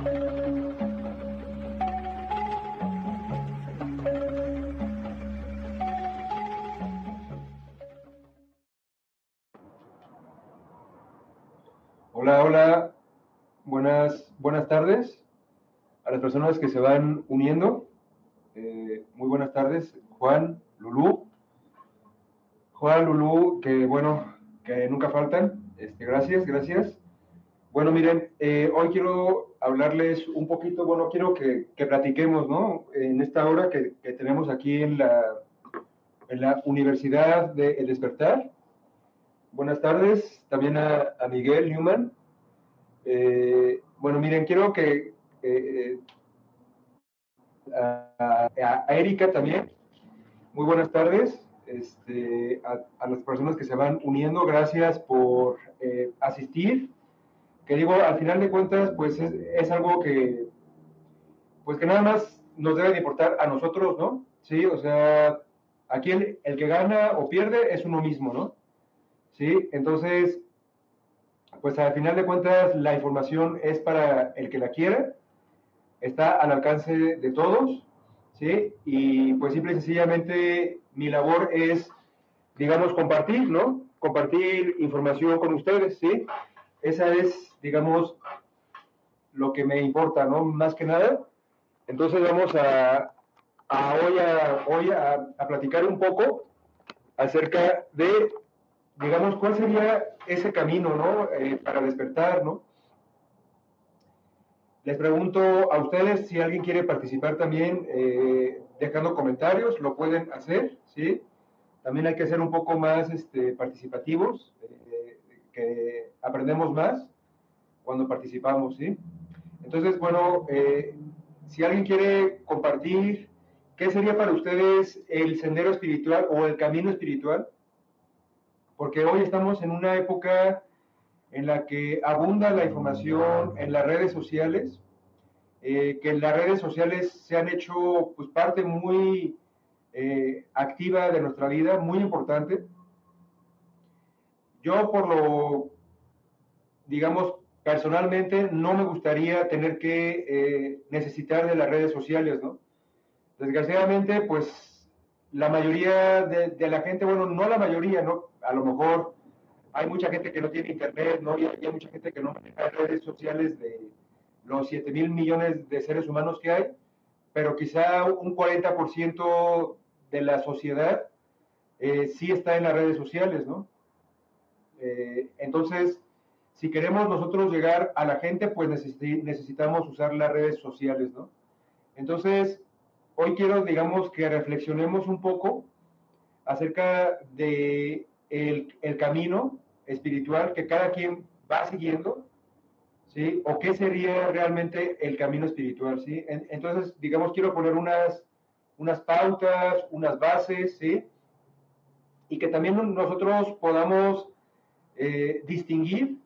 Hola, hola, buenas, buenas tardes a las personas que se van uniendo. Eh, muy buenas tardes, Juan, Lulú. Juan, Lulú, que bueno, que nunca faltan. Este, gracias, gracias. Bueno, miren, eh, hoy quiero hablarles un poquito, bueno, quiero que, platiquemos, ¿no? En esta hora que, tenemos aquí en la, Universidad de El Despertar. Buenas tardes también a, Miguel Newman. Eh, bueno, miren, quiero que eh, a, Erika también. Muy buenas tardes. Este, a, las personas que se van uniendo, gracias por asistir. Que digo, al final de cuentas, pues es, algo que, pues que nada más nos debe de importar a nosotros, ¿no? Sí, o sea, aquí el, el que gana o pierde es uno mismo, ¿no? ¿sí? Entonces, pues al final de cuentas la información es para el que la quiera, está al alcance de todos, ¿sí? Y pues simple y sencillamente mi labor es, digamos, compartir, ¿no? Compartir información con ustedes, ¿sí? Esa es, digamos, lo que me importa, ¿no? Más que nada. Entonces vamos a, hoy, a, hoy a platicar un poco acerca de digamos, ¿cuál sería ese camino, ¿no? Eh, para despertar, ¿no? Les pregunto a ustedes si alguien quiere participar también eh, dejando comentarios, lo pueden hacer, ¿sí? También hay que ser un poco más este, participativos, eh, que aprendemos más cuando participamos, ¿sí? Entonces, bueno, si alguien quiere compartir, ¿qué sería para ustedes el sendero espiritual o el camino espiritual? porque hoy estamos en una época en la que abunda la información en las redes sociales, eh, que las redes sociales se han hecho pues, parte muy eh, activa de nuestra vida, muy importante. Yo por lo, digamos, personalmente no me gustaría tener que eh, necesitar de las redes sociales, ¿no? Desgraciadamente, pues la mayoría de, la gente, bueno, no la mayoría, ¿no? A lo mejor hay mucha gente que no tiene internet, ¿no? Y hay, mucha gente que no maneja redes sociales de los 7 mil millones de seres humanos que hay, pero quizá un 40% de la sociedad eh, sí está en las redes sociales, ¿no? Eh, entonces, si queremos nosotros llegar a la gente, pues necesitamos usar las redes sociales, ¿no? Entonces, hoy quiero, digamos, que reflexionemos un poco acerca de el, el camino espiritual que cada quien va siguiendo, ¿sí? O qué sería realmente el camino espiritual, ¿sí? entonces, digamos, quiero poner unas, unas pautas, unas bases, ¿sí? Y que también nosotros podamos eh, distinguir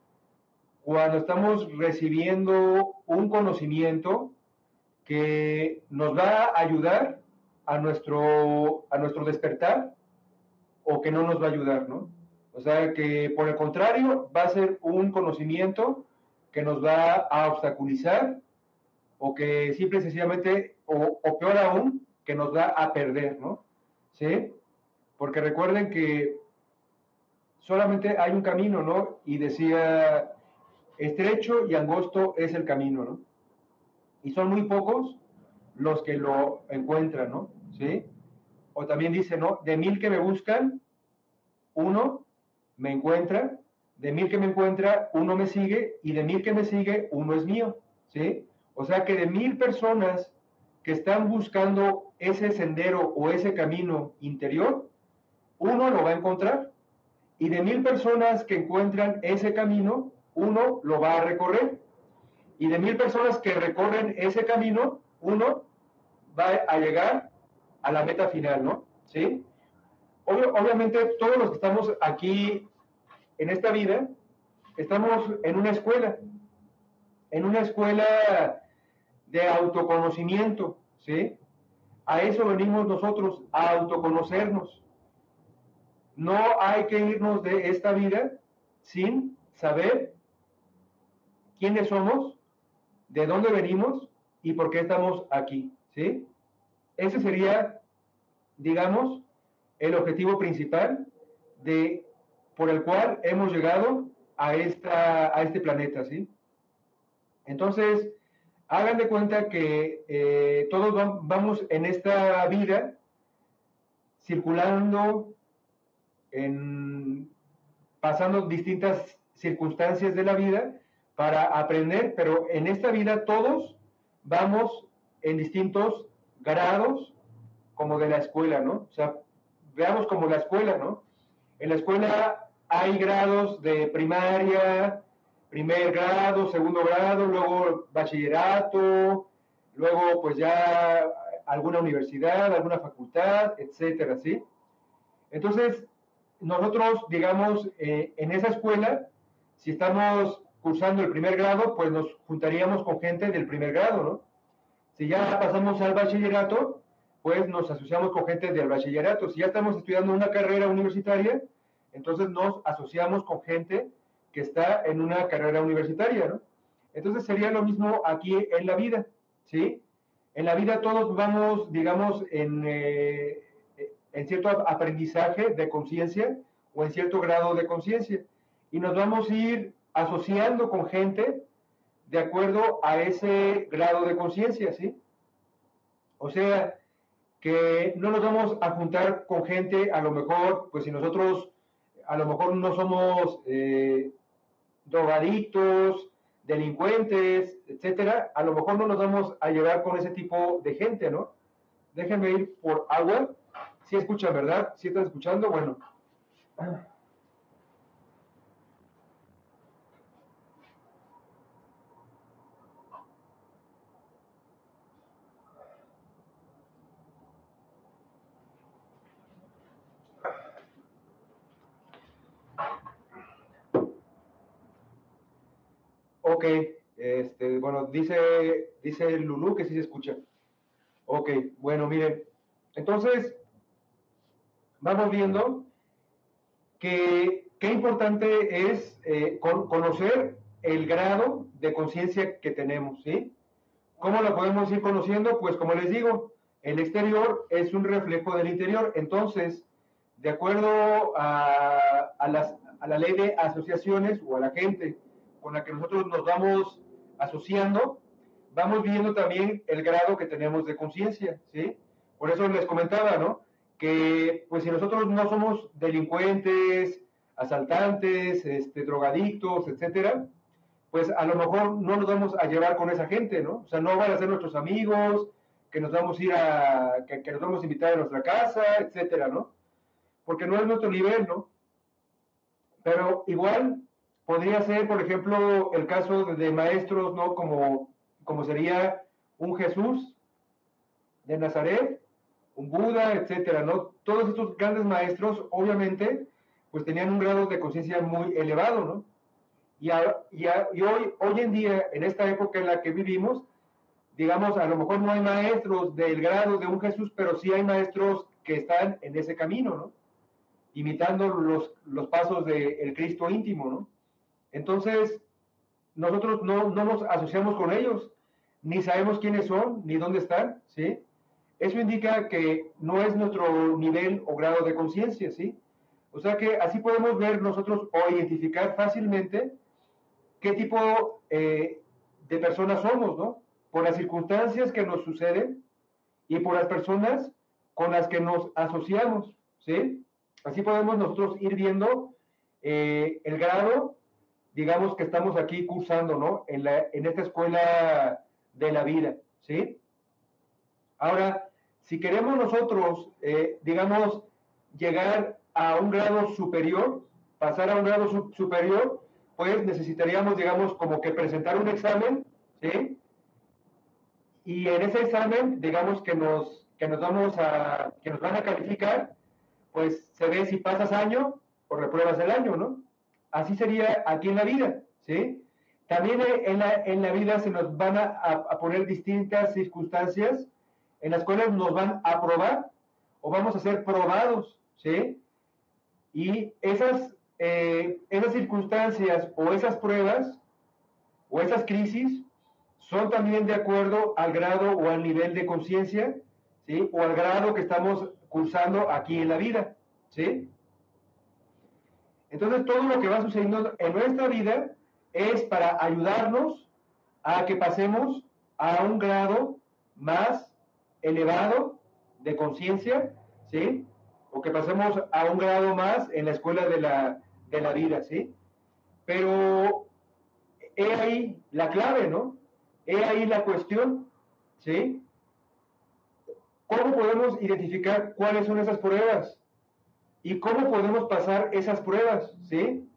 cuando estamos recibiendo un conocimiento que nos va a ayudar a nuestro, a nuestro despertar o que no nos va a ayudar, ¿no? O sea, que por el contrario va a ser un conocimiento que nos va a obstaculizar o que simple y sencillamente, o, o peor aún, que nos va a perder, ¿no? ¿Sí? Porque recuerden que solamente hay un camino, ¿no? Y decía, estrecho y angosto es el camino, ¿no? Y son muy pocos los que lo encuentran, ¿no? ¿Sí? O también dice, ¿no? De mil que me buscan, uno me encuentra, de mil que me encuentra, uno me sigue, y de mil que me sigue, uno es mío, ¿sí? O sea que de mil personas que están buscando ese sendero o ese camino interior, uno lo va a encontrar. Y de mil personas que encuentran ese camino, uno lo va a recorrer. Y de mil personas que recorren ese camino, uno va a llegar a la meta final, ¿no? ¿Sí? obviamente todos los que estamos aquí en esta vida, estamos en una escuela, en una escuela de autoconocimiento, ¿sí? A eso venimos nosotros, a autoconocernos. No hay que irnos de esta vida sin saber quiénes somos, de dónde venimos y por qué estamos aquí, ¿sí? Ese sería, digamos, el objetivo principal de por el cual hemos llegado a, esta, a este planeta, ¿sí? Entonces, hagan de cuenta que eh, todos vamos en esta vida circulando, en, pasando distintas circunstancias de la vida para aprender, pero en esta vida todos vamos en distintos grados como de la escuela, ¿no? O sea, veamos como la escuela, ¿no? En la escuela hay grados de primaria, primer grado, segundo grado, luego bachillerato, luego pues ya alguna universidad, alguna facultad, etcétera, ¿sí? Entonces, nosotros, digamos, eh, en esa escuela, si estamos cursando el primer grado, pues nos juntaríamos con gente del primer grado, ¿no? Si ya pasamos al bachillerato, pues nos asociamos con gente del bachillerato. Si ya estamos estudiando una carrera universitaria, entonces nos asociamos con gente que está en una carrera universitaria, ¿no? Entonces sería lo mismo aquí en la vida, ¿sí? En la vida todos vamos, digamos, en, eh, en cierto aprendizaje de conciencia o en cierto grado de conciencia. Y nos vamos a ir asociando con gente de acuerdo a ese grado de conciencia, ¿sí? O sea, que no nos vamos a juntar con gente, a lo mejor, pues si nosotros a lo mejor no somos eh, drogadictos, delincuentes, etcétera, a lo mejor no nos vamos a llevar con ese tipo de gente, ¿no? Déjenme ir por agua. Si escuchan, ¿verdad? Si están escuchando, bueno. Ok, este, bueno, dice, dice Lulu que sí se escucha. Ok, bueno, miren, entonces vamos viendo que qué importante es eh, conocer el grado de conciencia que tenemos, ¿sí? ¿Cómo lo podemos ir conociendo? Pues como les digo, el exterior es un reflejo del interior. Entonces, de acuerdo a, las, a la ley de asociaciones o a la gente con la que nosotros nos vamos asociando, vamos viendo también el grado que tenemos de conciencia, ¿sí? Por eso les comentaba, ¿no? Que pues si nosotros no somos delincuentes, asaltantes, este, drogadictos, etcétera, pues a lo mejor no nos vamos a llevar con esa gente, ¿no? O sea, no van a ser nuestros amigos, que nos vamos a ir a, que, nos vamos a invitar a nuestra casa, etcétera, ¿no? porque no es nuestro nivel, ¿no? Pero igual podría ser, por ejemplo, el caso de, maestros, ¿no? Como, como sería un Jesús de Nazaret, un Buda, etcétera, ¿no? Todos estos grandes maestros, obviamente, pues tenían un grado de conciencia muy elevado, ¿no? Y, y, hoy, hoy en día, en esta época en la que vivimos, digamos, a lo mejor no hay maestros del grado de un Jesús, pero sí hay maestros que están en ese camino, ¿no? Imitando los, los pasos del Cristo íntimo, ¿no? Entonces, nosotros no, no nos asociamos con ellos, ni sabemos quiénes son, ni dónde están, ¿sí? Eso indica que no es nuestro nivel o grado de conciencia, ¿sí? O sea que así podemos ver nosotros o identificar fácilmente qué tipo eh, de personas somos, ¿no? Por las circunstancias que nos suceden y por las personas con las que nos asociamos, ¿sí? Así podemos nosotros ir viendo eh, el grado, digamos, que estamos aquí cursando, ¿no? En, la, en esta escuela de la vida, ¿sí? Ahora, si queremos nosotros, eh, digamos, llegar a un grado superior, pasar a un grado superior, pues necesitaríamos, digamos, como que presentar un examen, ¿sí? Y en ese examen, digamos que nos, que nos vamos a, que nos van a calificar, pues se ve si pasas año o repruebas el año, ¿no? Así sería aquí en la vida, ¿sí? También en la, en la vida se nos van a, a poner distintas circunstancias en las cuales nos van a probar o vamos a ser probados, ¿sí? Y esas eh, esas circunstancias o esas pruebas o esas crisis son también de acuerdo al grado o al nivel de conciencia, ¿sí? O al grado que estamos cursando aquí en la vida, ¿sí? Entonces todo lo que va sucediendo en nuestra vida es para ayudarnos a que pasemos a un grado más elevado de conciencia, ¿sí? O que pasemos a un grado más en la escuela de la, de la vida, ¿sí? Pero he ahí la clave, ¿no? He ahí la cuestión, ¿sí? ¿Cómo podemos identificar cuáles son esas pruebas? ¿Y cómo podemos pasar esas pruebas? ¿Sí?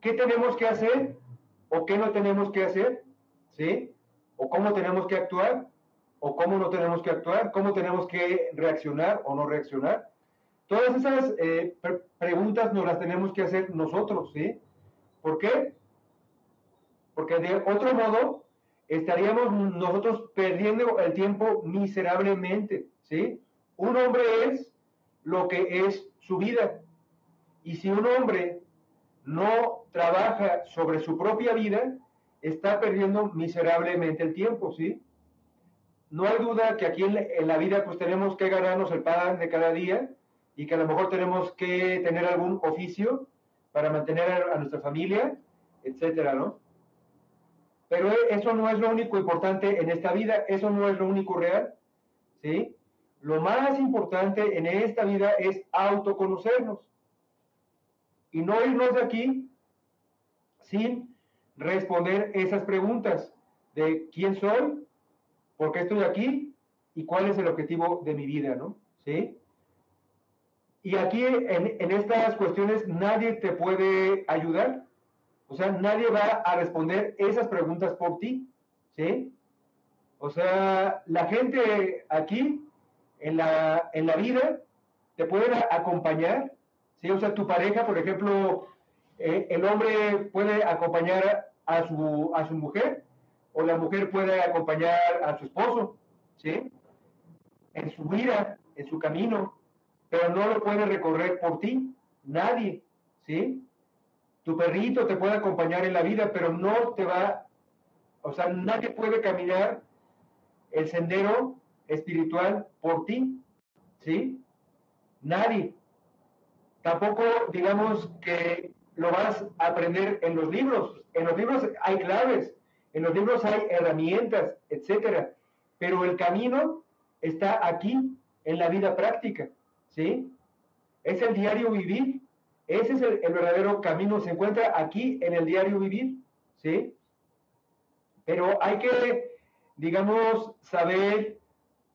¿Qué tenemos que hacer o qué no tenemos que hacer? ¿Sí? ¿O cómo tenemos que actuar? ¿O cómo no tenemos que actuar? ¿Cómo tenemos que reaccionar o no reaccionar? Todas esas eh, preguntas nos las tenemos que hacer nosotros, ¿sí? ¿Por qué? Porque de otro modo estaríamos nosotros perdiendo el tiempo miserablemente, ¿sí? Un hombre es lo que es su vida. Y si un hombre no trabaja sobre su propia vida, está perdiendo miserablemente el tiempo, ¿sí? No hay duda que aquí en la, vida pues tenemos que ganarnos el pan de cada día, y que a lo mejor tenemos que tener algún oficio para mantener a, nuestra familia, etcétera, ¿no? Pero eso no es lo único importante en esta vida, eso no es lo único real, ¿sí? Lo más importante en esta vida es autoconocernos y no irnos de aquí sin responder esas preguntas de quién soy, por qué estoy aquí y cuál es el objetivo de mi vida, ¿no? ¿Sí? Y aquí en, estas cuestiones nadie te puede ayudar. O sea, nadie va a responder esas preguntas por ti. ¿Sí? O sea, la gente aquí en la, en la vida te puede acompañar. ¿sí? O sea, tu pareja, por ejemplo, eh, el hombre puede acompañar a su, a su mujer o la mujer puede acompañar a su esposo. ¿sí? En su vida, en su camino pero no lo puede recorrer por ti, nadie, ¿sí? Tu perrito te puede acompañar en la vida, pero no te va, o sea, nadie puede caminar el sendero espiritual por ti, ¿sí? Nadie. Tampoco digamos que lo vas a aprender en los libros. En los libros hay claves, en los libros hay herramientas, etcétera. Pero el camino está aquí, en la vida práctica. ¿sí? Es el diario vivir. Ese es el, verdadero camino. Se encuentra aquí en el diario vivir, ¿sí? Pero hay que, digamos, saber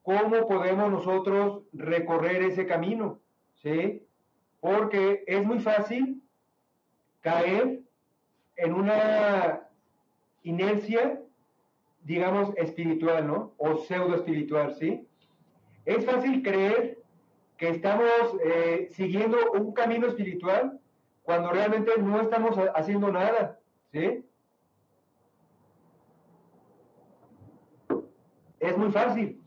cómo podemos nosotros recorrer ese camino, ¿sí? porque es muy fácil caer en una inercia, digamos, espiritual, ¿no? O pseudo espiritual, ¿sí? Es fácil creer que estamos eh, siguiendo un camino espiritual cuando realmente no estamos haciendo nada, ¿sí? Es muy fácil.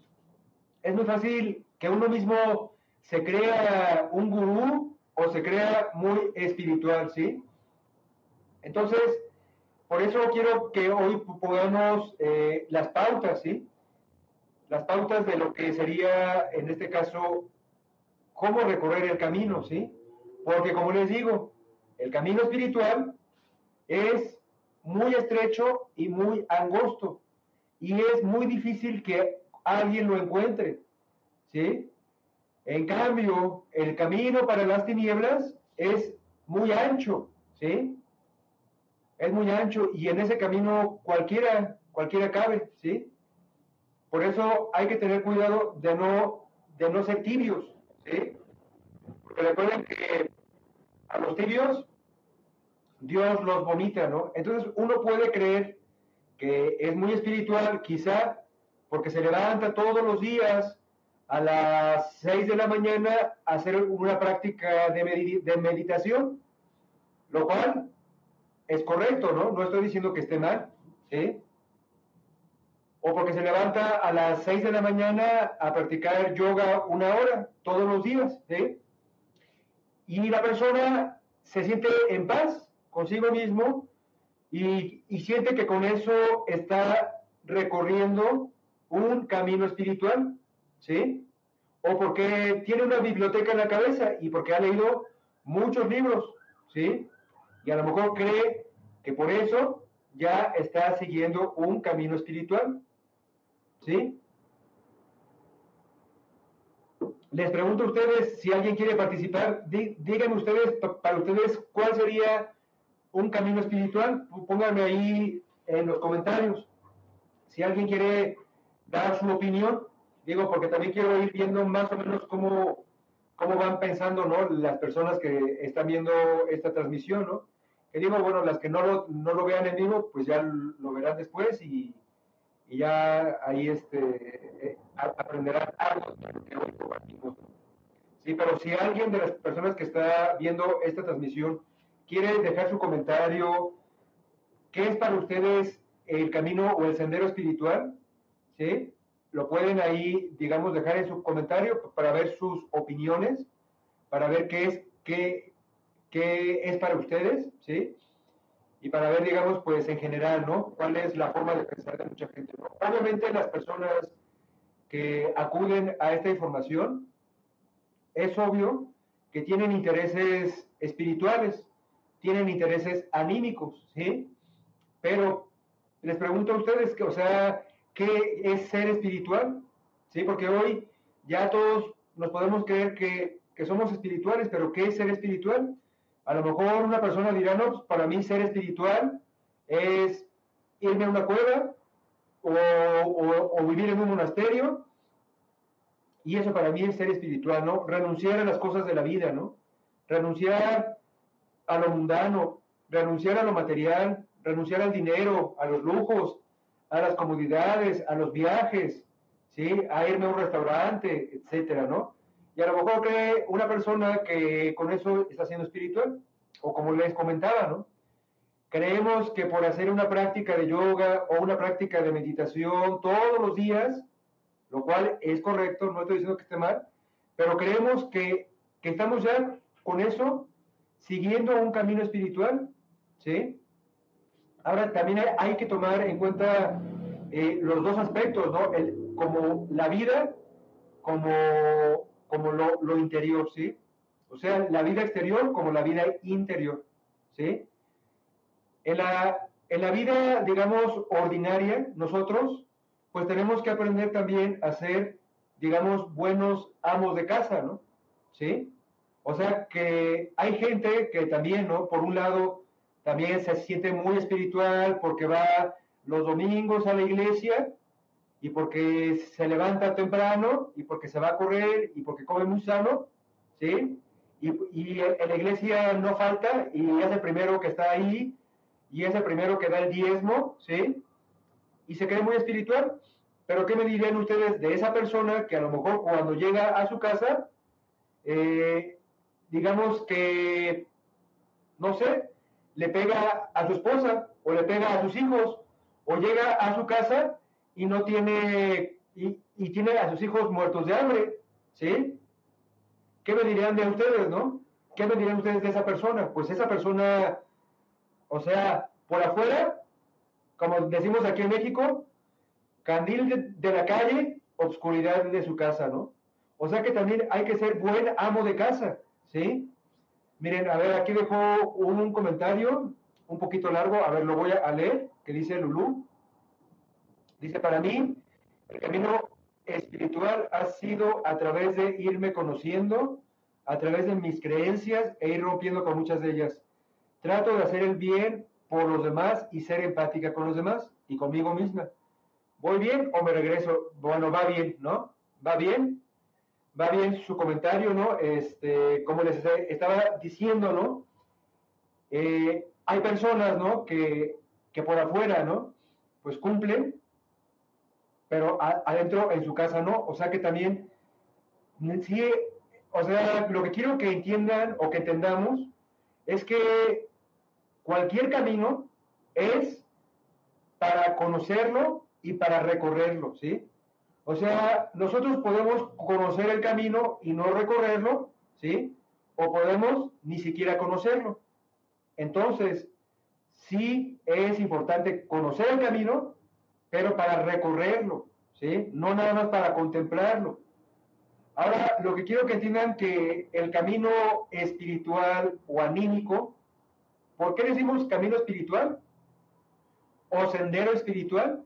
Es muy fácil que uno mismo se crea un gurú o se crea muy espiritual, ¿sí? Entonces, por eso quiero que hoy podamos eh, las pautas, ¿sí? Las pautas de lo que sería, en este caso, cómo recorrer el camino, ¿sí? Porque como les digo, el camino espiritual es muy estrecho y muy angosto y es muy difícil que alguien lo encuentre, ¿sí? En cambio, el camino para las tinieblas es muy ancho, ¿sí? Es muy ancho y en ese camino cualquiera, cualquiera cabe, ¿sí? Por eso hay que tener cuidado de no, de no ser tibios, ¿sí? Porque recuerden que a los tibios Dios los vomita, ¿no? Entonces uno puede creer que es muy espiritual, quizá porque se levanta todos los días a las 6 de la mañana a hacer una práctica de, de meditación, lo cual es correcto, ¿no? No estoy diciendo que esté mal, ¿sí? O porque se levanta a las 6 de la mañana a practicar yoga una hora todos los días, ¿sí? Y la persona se siente en paz consigo mismo y, y siente que con eso está recorriendo un camino espiritual, ¿sí? O porque tiene una biblioteca en la cabeza y porque ha leído muchos libros, ¿sí? Y a lo mejor cree que por eso ya está siguiendo un camino espiritual, ¿sí? Les pregunto a ustedes si alguien quiere participar, díganme ustedes, para ustedes, cuál sería un camino espiritual. Pónganme ahí en los comentarios. Si alguien quiere dar su opinión, digo, porque también quiero ir viendo más o menos cómo, cómo van pensando ¿no? las personas que están viendo esta transmisión, ¿no? Que digo, bueno, las que no lo, no lo vean en vivo, pues ya lo verán después y, y ya ahí este, eh, aprenderán algo. Sí, pero si alguien de las personas que está viendo esta transmisión quiere dejar su comentario, ¿qué es para ustedes el camino o el sendero espiritual? ¿Sí? Lo pueden ahí, digamos, dejar en su comentario para ver sus opiniones, para ver qué es, qué, qué es para ustedes, ¿sí? y para ver, digamos, pues en general, ¿no? ¿Cuál es la forma de pensar de mucha gente? Obviamente las personas que acuden a esta información, es obvio que tienen intereses espirituales, tienen intereses anímicos, ¿sí? Pero les pregunto a ustedes, que, o sea, ¿qué es ser espiritual? ¿Sí? Porque hoy ya todos nos podemos creer que, que somos espirituales, pero ¿qué es ser espiritual? A lo mejor una persona dirá, no, pues, para mí ser espiritual es irme a una cueva o, vivir en un monasterio. Y eso para mí es ser espiritual, ¿no? Renunciar a las cosas de la vida, ¿no? Renunciar a lo mundano, renunciar a lo material, renunciar al dinero, a los lujos, a las comodidades, a los viajes, ¿sí? A irme a un restaurante, etcétera, ¿no? Y a lo mejor cree una persona que con eso está siendo espiritual, o como les comentaba, ¿no? Creemos que por hacer una práctica de yoga o una práctica de meditación todos los días, lo cual es correcto, no estoy diciendo que esté mal, pero creemos que, que estamos ya con eso siguiendo un camino espiritual, ¿sí? Ahora también hay, que tomar en cuenta eh, los dos aspectos, ¿no? El, como la vida, como como lo, interior, ¿sí? O sea, la vida exterior como la vida interior, ¿sí? En la, en la vida, digamos, ordinaria, nosotros, pues tenemos que aprender también a ser, digamos, buenos amos de casa, ¿no? ¿Sí? O sea, que hay gente que también, ¿no? Por un lado, también se siente muy espiritual porque va los domingos a la iglesia, y porque se levanta temprano y porque se va a correr y porque come muy sano, ¿sí? y, y en la iglesia no falta y es el primero que está ahí y es el primero que da el diezmo, ¿sí? Y se cree muy espiritual. Pero ¿qué me dirían ustedes de esa persona que a lo mejor cuando llega a su casa, eh, digamos que, no sé, le pega a su esposa o le pega a sus hijos o llega a su casa y no tiene, y, y tiene a sus hijos muertos de hambre, ¿sí? ¿Qué me dirían de ustedes, no? ¿Qué me dirían ustedes de esa persona? Pues esa persona, o sea, por afuera, como decimos aquí en México, candil de, la calle, obscuridad de su casa, ¿no? O sea que también hay que ser buen amo de casa, ¿sí? Miren, a ver, aquí dejo un, comentario un poquito largo, a ver, lo voy a leer, que dice Lulú. Dice, para mí, el camino espiritual ha sido a través de irme conociendo, a través de mis creencias e ir rompiendo con muchas de ellas. Trato de hacer el bien por los demás y ser empática con los demás y conmigo misma. ¿Voy bien o me regreso? Bueno, va bien, ¿no? ¿Va bien? Va bien su comentario, ¿no? Este, como les estaba diciendo, ¿no? Eh, hay personas, ¿no? Que, que por afuera, ¿no? Pues cumplen, pero adentro en su casa no. O sea que también, sí, o sea, lo que quiero que entiendan o que entendamos es que cualquier camino es para conocerlo y para recorrerlo, ¿sí? O sea, nosotros podemos conocer el camino y no recorrerlo, ¿sí? O podemos ni siquiera conocerlo. Entonces, sí es importante conocer el camino, pero para recorrerlo, ¿sí? No nada más para contemplarlo. Ahora, lo que quiero que entiendan que el camino espiritual o anímico, ¿por qué decimos camino espiritual? O sendero espiritual.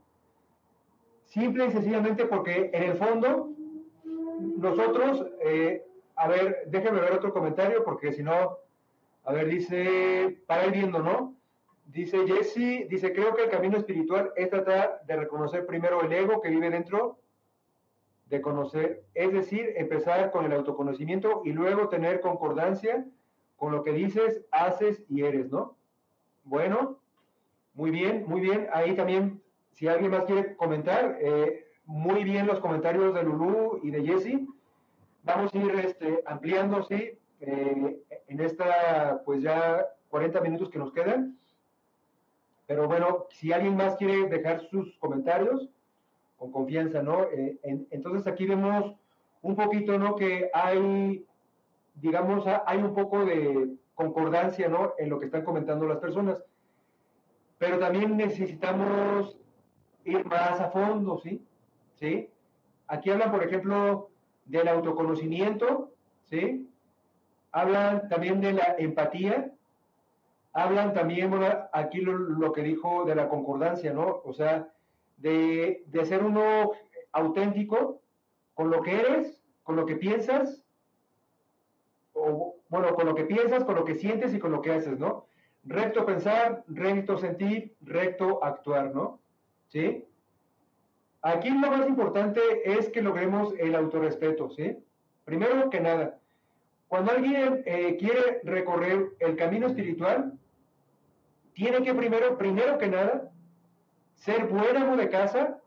Simple y sencillamente porque en el fondo nosotros, eh, a ver, déjenme ver otro comentario porque si no, a ver, dice, para ir viendo, ¿no? Dice Jesse, dice, creo que el camino espiritual es tratar de reconocer primero el ego que vive dentro de conocer, es decir, empezar con el autoconocimiento y luego tener concordancia con lo que dices, haces y eres, ¿no? Bueno, muy bien, muy bien. Ahí también, si alguien más quiere comentar, eh, muy bien los comentarios de Lulú y de Jesse. Vamos a ir este, ampliando, sí, eh, en esta, pues ya 40 minutos que nos quedan. Pero bueno, si alguien más quiere dejar sus comentarios, con confianza, ¿no? Eh, entonces aquí vemos un poquito, ¿no? Que hay, digamos, hay un poco de concordancia, ¿no? En lo que están comentando las personas. Pero también necesitamos ir más a fondo, ¿sí? ¿Sí? Aquí hablan, por ejemplo, del autoconocimiento, ¿sí? Hablan también de la empatía, hablan también, bueno, aquí lo, que dijo de la concordancia, ¿no? O sea, de, ser uno auténtico con lo que eres, con lo que piensas, o bueno, con lo que piensas, con lo que sientes y con lo que haces, ¿no? Recto pensar, recto sentir, recto actuar, ¿no? ¿Sí? Aquí lo más importante es que logremos el autorrespeto, ¿sí? Primero que nada, cuando alguien eh, quiere recorrer el camino espiritual, tiene que primero, primero que nada, ser buen amo de casa,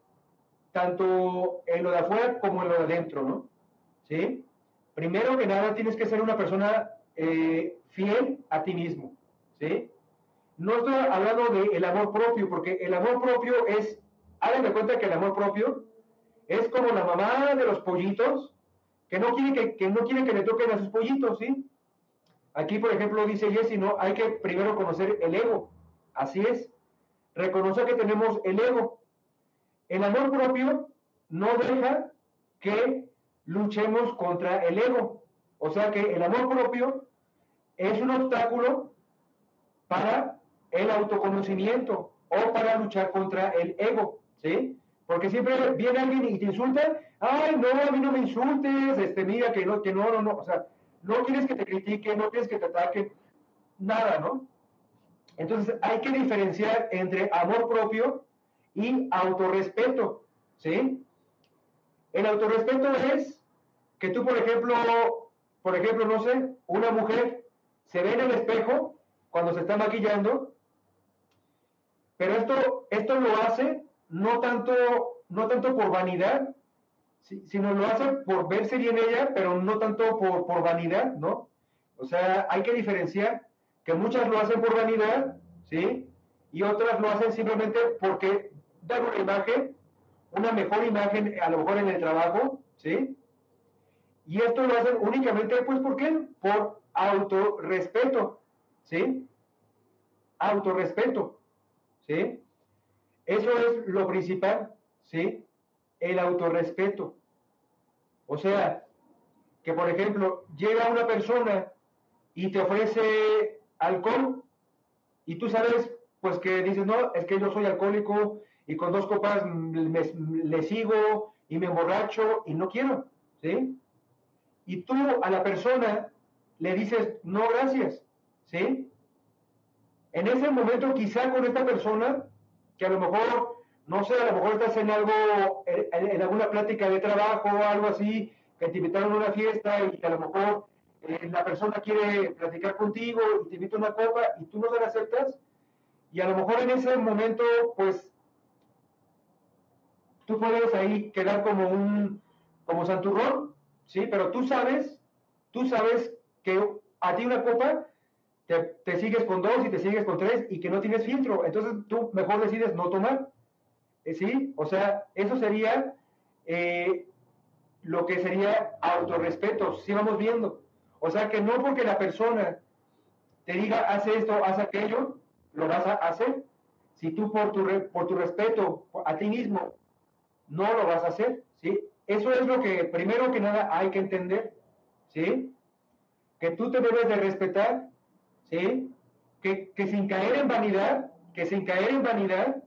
tanto en lo de afuera como en lo de adentro, ¿no? ¿Sí? Primero que nada, tienes que ser una persona eh, fiel a ti mismo, ¿sí? No estoy hablando del amor propio, porque el amor propio es, háganme cuenta que el amor propio es como la mamá de los pollitos, que no quiere que, que no quiere que le toquen a sus pollitos, ¿sí? Aquí, por ejemplo, dice Jesse, no, hay que primero conocer el ego. Así es. Reconocer que tenemos el ego. El amor propio no deja que luchemos contra el ego. O sea que el amor propio es un obstáculo para el autoconocimiento o para luchar contra el ego, ¿sí? Porque siempre viene alguien y te insulta, ay, no, a mí no me insultes, este, mira que no, que no, no, no, o sea, no quieres que te critique, no quieres que te ataque, nada, ¿no? Entonces hay que diferenciar entre amor propio y autorrespeto, ¿sí? El autorrespeto es que tú, por ejemplo, por ejemplo, no sé, una mujer se ve en el espejo cuando se está maquillando, pero esto, esto lo hace no tanto, no tanto por vanidad, sino lo hace por verse bien ella, pero no tanto por, por vanidad, ¿no? O sea, hay que diferenciar que muchas lo hacen por vanidad, ¿sí? Y otras lo hacen simplemente porque dan una imagen, una mejor imagen, a lo mejor en el trabajo, ¿sí? Y esto lo hacen únicamente, pues, ¿por qué? Por autorrespeto, ¿sí? Autorrespeto, ¿sí? Eso es lo principal, ¿sí? El autorrespeto. O sea, que por ejemplo, llega una persona y te ofrece alcohol y tú sabes, pues que dices, no, es que yo soy alcohólico y con dos copas le sigo y me emborracho y no quiero, ¿sí? Y tú a la persona le dices, no, gracias, ¿sí? En ese momento quizá con esta persona, que a lo mejor, no sé, a lo mejor estás en algo, en, alguna plática de trabajo o algo así, que te invitaron a una fiesta y que a lo mejor eh, la persona quiere platicar contigo y te invita una copa y tú no la aceptas, y a lo mejor en ese momento, pues, tú puedes ahí quedar como un, como santurrón, ¿sí? Pero tú sabes, tú sabes que a ti una copa te, sigues con dos y te sigues con tres y que no tienes filtro, entonces tú mejor decides no tomar, eh, ¿sí? O sea, eso sería eh, lo que sería autorrespeto, si vamos viendo. O sea, que no porque la persona te diga, hace esto, haz aquello, lo vas a hacer. Si tú por tu, por tu respeto a ti mismo no lo vas a hacer, ¿sí? Eso es lo que primero que nada hay que entender, ¿sí? Que tú te debes de respetar, ¿sí? Que, sin caer en vanidad, que sin caer en vanidad,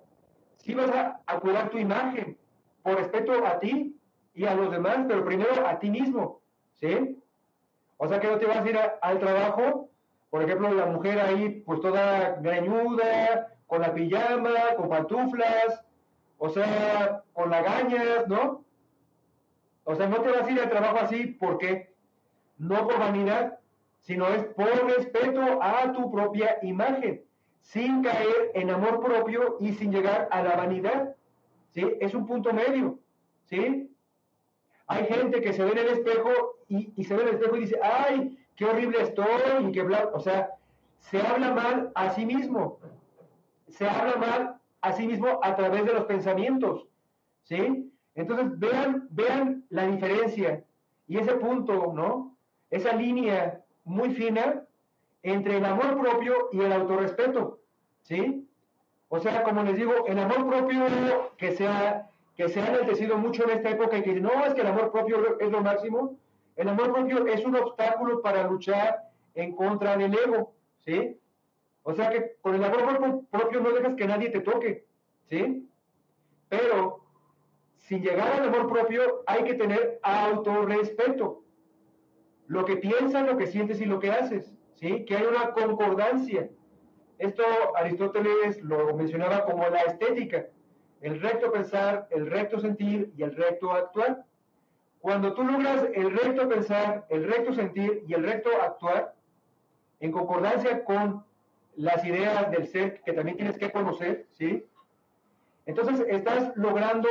sí vas a, a cuidar tu imagen por respeto a ti y a los demás, pero primero a ti mismo, ¿sí? O sea que no te vas a ir al trabajo, por ejemplo, la mujer ahí, pues toda greñuda, con la pijama, con pantuflas, o sea, con lagañas, ¿no? O sea, no te vas a ir al trabajo así porque no por vanidad, sino es por respeto a tu propia imagen, sin caer en amor propio y sin llegar a la vanidad. ¿Sí? Es un punto medio, ¿sí? Hay gente que se ve en el espejo y, se ve en el espejo y dice, ay, qué horrible estoy y que bla, o sea, se habla mal a sí mismo, se habla mal a sí mismo a través de los pensamientos, ¿sí? Entonces vean, vean la diferencia y ese punto, ¿no? Esa línea muy fina entre el amor propio y el autorrespeto, ¿sí? O sea, como les digo, el amor propio que sea que se ha enaltecido mucho en esta época y que no es que el amor propio es lo máximo, el amor propio es un obstáculo para luchar en contra del ego, ¿sí? O sea que con el amor propio no dejas que nadie te toque, ¿sí? Pero sin llegar al amor propio hay que tener autorrespeto. Lo que piensas, lo que sientes y lo que haces, ¿sí? Que hay una concordancia. Esto Aristóteles lo mencionaba como la estética el recto pensar, el recto sentir y el recto actuar. Cuando tú logras el recto pensar, el recto sentir y el recto actuar, en concordancia con las ideas del ser que también tienes que conocer, ¿sí? Entonces estás logrando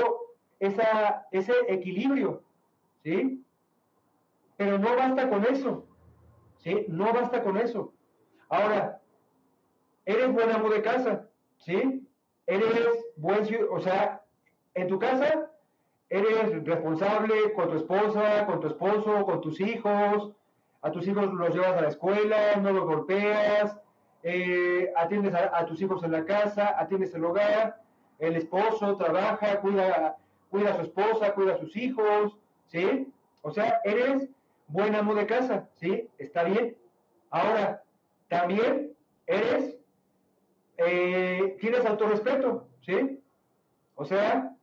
ese equilibrio, ¿sí? Pero no basta con eso, ¿sí? No basta con eso. Ahora, eres buen amo de casa, ¿sí? eres buen o sea, en tu casa eres responsable con tu esposa, con tu esposo, con tus hijos, a tus hijos los llevas a la escuela, no los golpeas, eh, atiendes a, tus hijos en la casa, atiendes el hogar, el esposo trabaja, cuida, cuida a su esposa, cuida a sus hijos, ¿sí? O sea, eres buen amo de casa, ¿sí? Está bien. Ahora, también eres eh, tienes autorrespeto, ¿sí? O sea,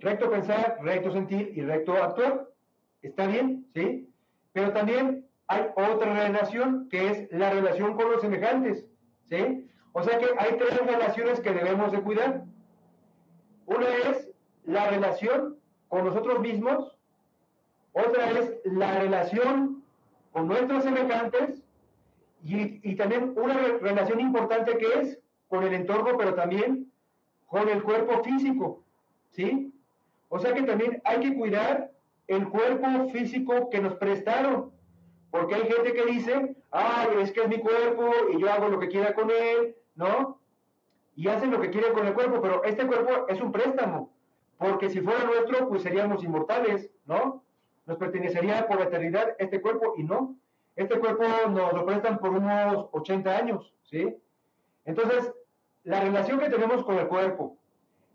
recto pensar, recto sentir y recto actuar. Está bien, ¿sí? Pero también hay otra relación que es la relación con los semejantes, ¿sí? O sea que hay tres relaciones que debemos de cuidar. Una es la relación con nosotros mismos, otra es la relación con nuestros semejantes y, también una relación importante que es con el entorno, pero también con el cuerpo físico, ¿sí? O sea que también hay que cuidar el cuerpo físico que nos prestaron, porque hay gente que dice, ay, es que es mi cuerpo y yo hago lo que quiera con él, ¿no? Y hacen lo que quieren con el cuerpo, pero este cuerpo es un préstamo, porque si fuera nuestro, pues seríamos inmortales, ¿no? Nos pertenecería por la eternidad este cuerpo y no. Este cuerpo nos lo prestan por unos 80 años, ¿sí? Entonces, la relación que tenemos con el cuerpo,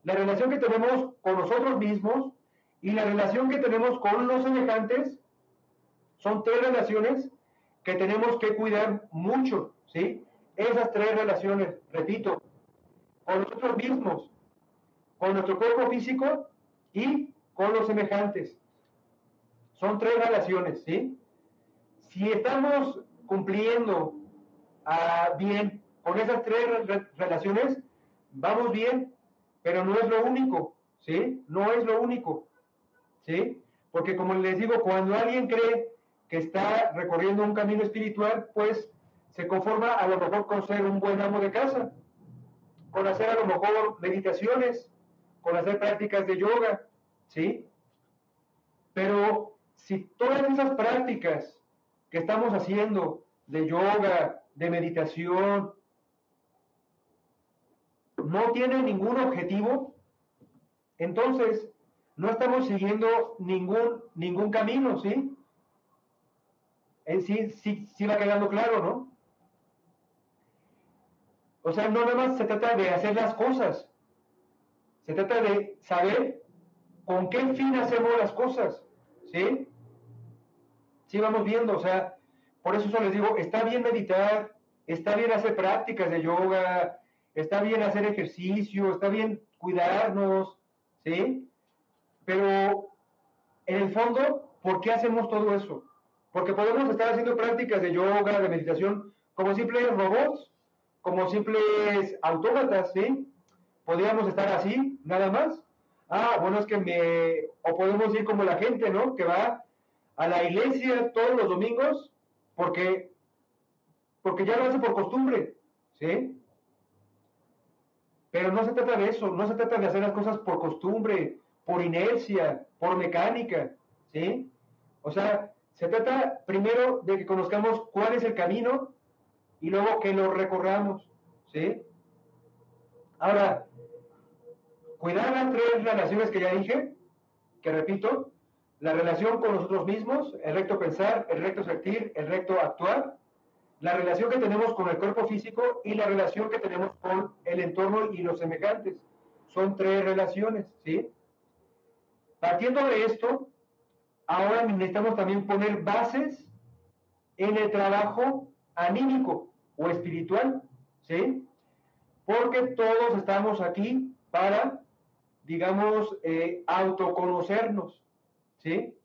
la relación que tenemos con nosotros mismos y la relación que tenemos con los semejantes son tres relaciones que tenemos que cuidar mucho, ¿sí? Esas tres relaciones, repito, con nosotros mismos, con nuestro cuerpo físico y con los semejantes. Son tres relaciones, ¿sí? Si estamos cumpliendo ah, bien con esas tres relaciones, vamos bien, pero no es lo único, ¿sí? No es lo único, ¿sí? Porque como les digo, cuando alguien cree que está recorriendo un camino espiritual, pues se conforma a lo mejor con ser un buen amo de casa, con hacer a lo mejor meditaciones, con hacer prácticas de yoga, ¿sí? Pero si todas esas prácticas que estamos haciendo de yoga, de meditación, no tienen ningún objetivo, entonces no estamos siguiendo ningún, ningún camino, ¿sí? En sí, sí, sí va quedando claro, ¿no? O sea, no nada más se trata de hacer las cosas, se trata de saber con qué fin hacemos las cosas, ¿sí? Sí, vamos viendo, o sea, por eso les digo, está bien meditar, está bien hacer prácticas de yoga, está bien hacer ejercicio, está bien cuidarnos, ¿sí? Pero en el fondo, ¿por qué hacemos todo eso? Porque podemos estar haciendo prácticas de yoga, de meditación, como simples robots, como simples autómatas, ¿sí? Podríamos estar así, nada más. Ah, bueno, es que me... O podemos ir como la gente, ¿no? Que va a la iglesia todos los domingos porque, porque ya lo hace por costumbre, ¿sí? Pero no se trata de eso, no se trata de hacer las cosas por costumbre, por inercia, por mecánica, ¿sí? O sea, se trata primero de que conozcamos cuál es el camino y luego que lo recorramos, ¿sí? Ahora, cuidar las tres relaciones que ya dije, que repito, la relación con nosotros mismos, el recto pensar, el recto sentir, el recto actuar, la relación que tenemos con el cuerpo físico y la relación que tenemos con el entorno y los semejantes. Son tres relaciones, ¿sí? Partiendo de esto, ahora necesitamos también poner bases en el trabajo anímico o espiritual, ¿sí? Porque todos estamos aquí para, digamos, eh, autoconocernos, ¿sí?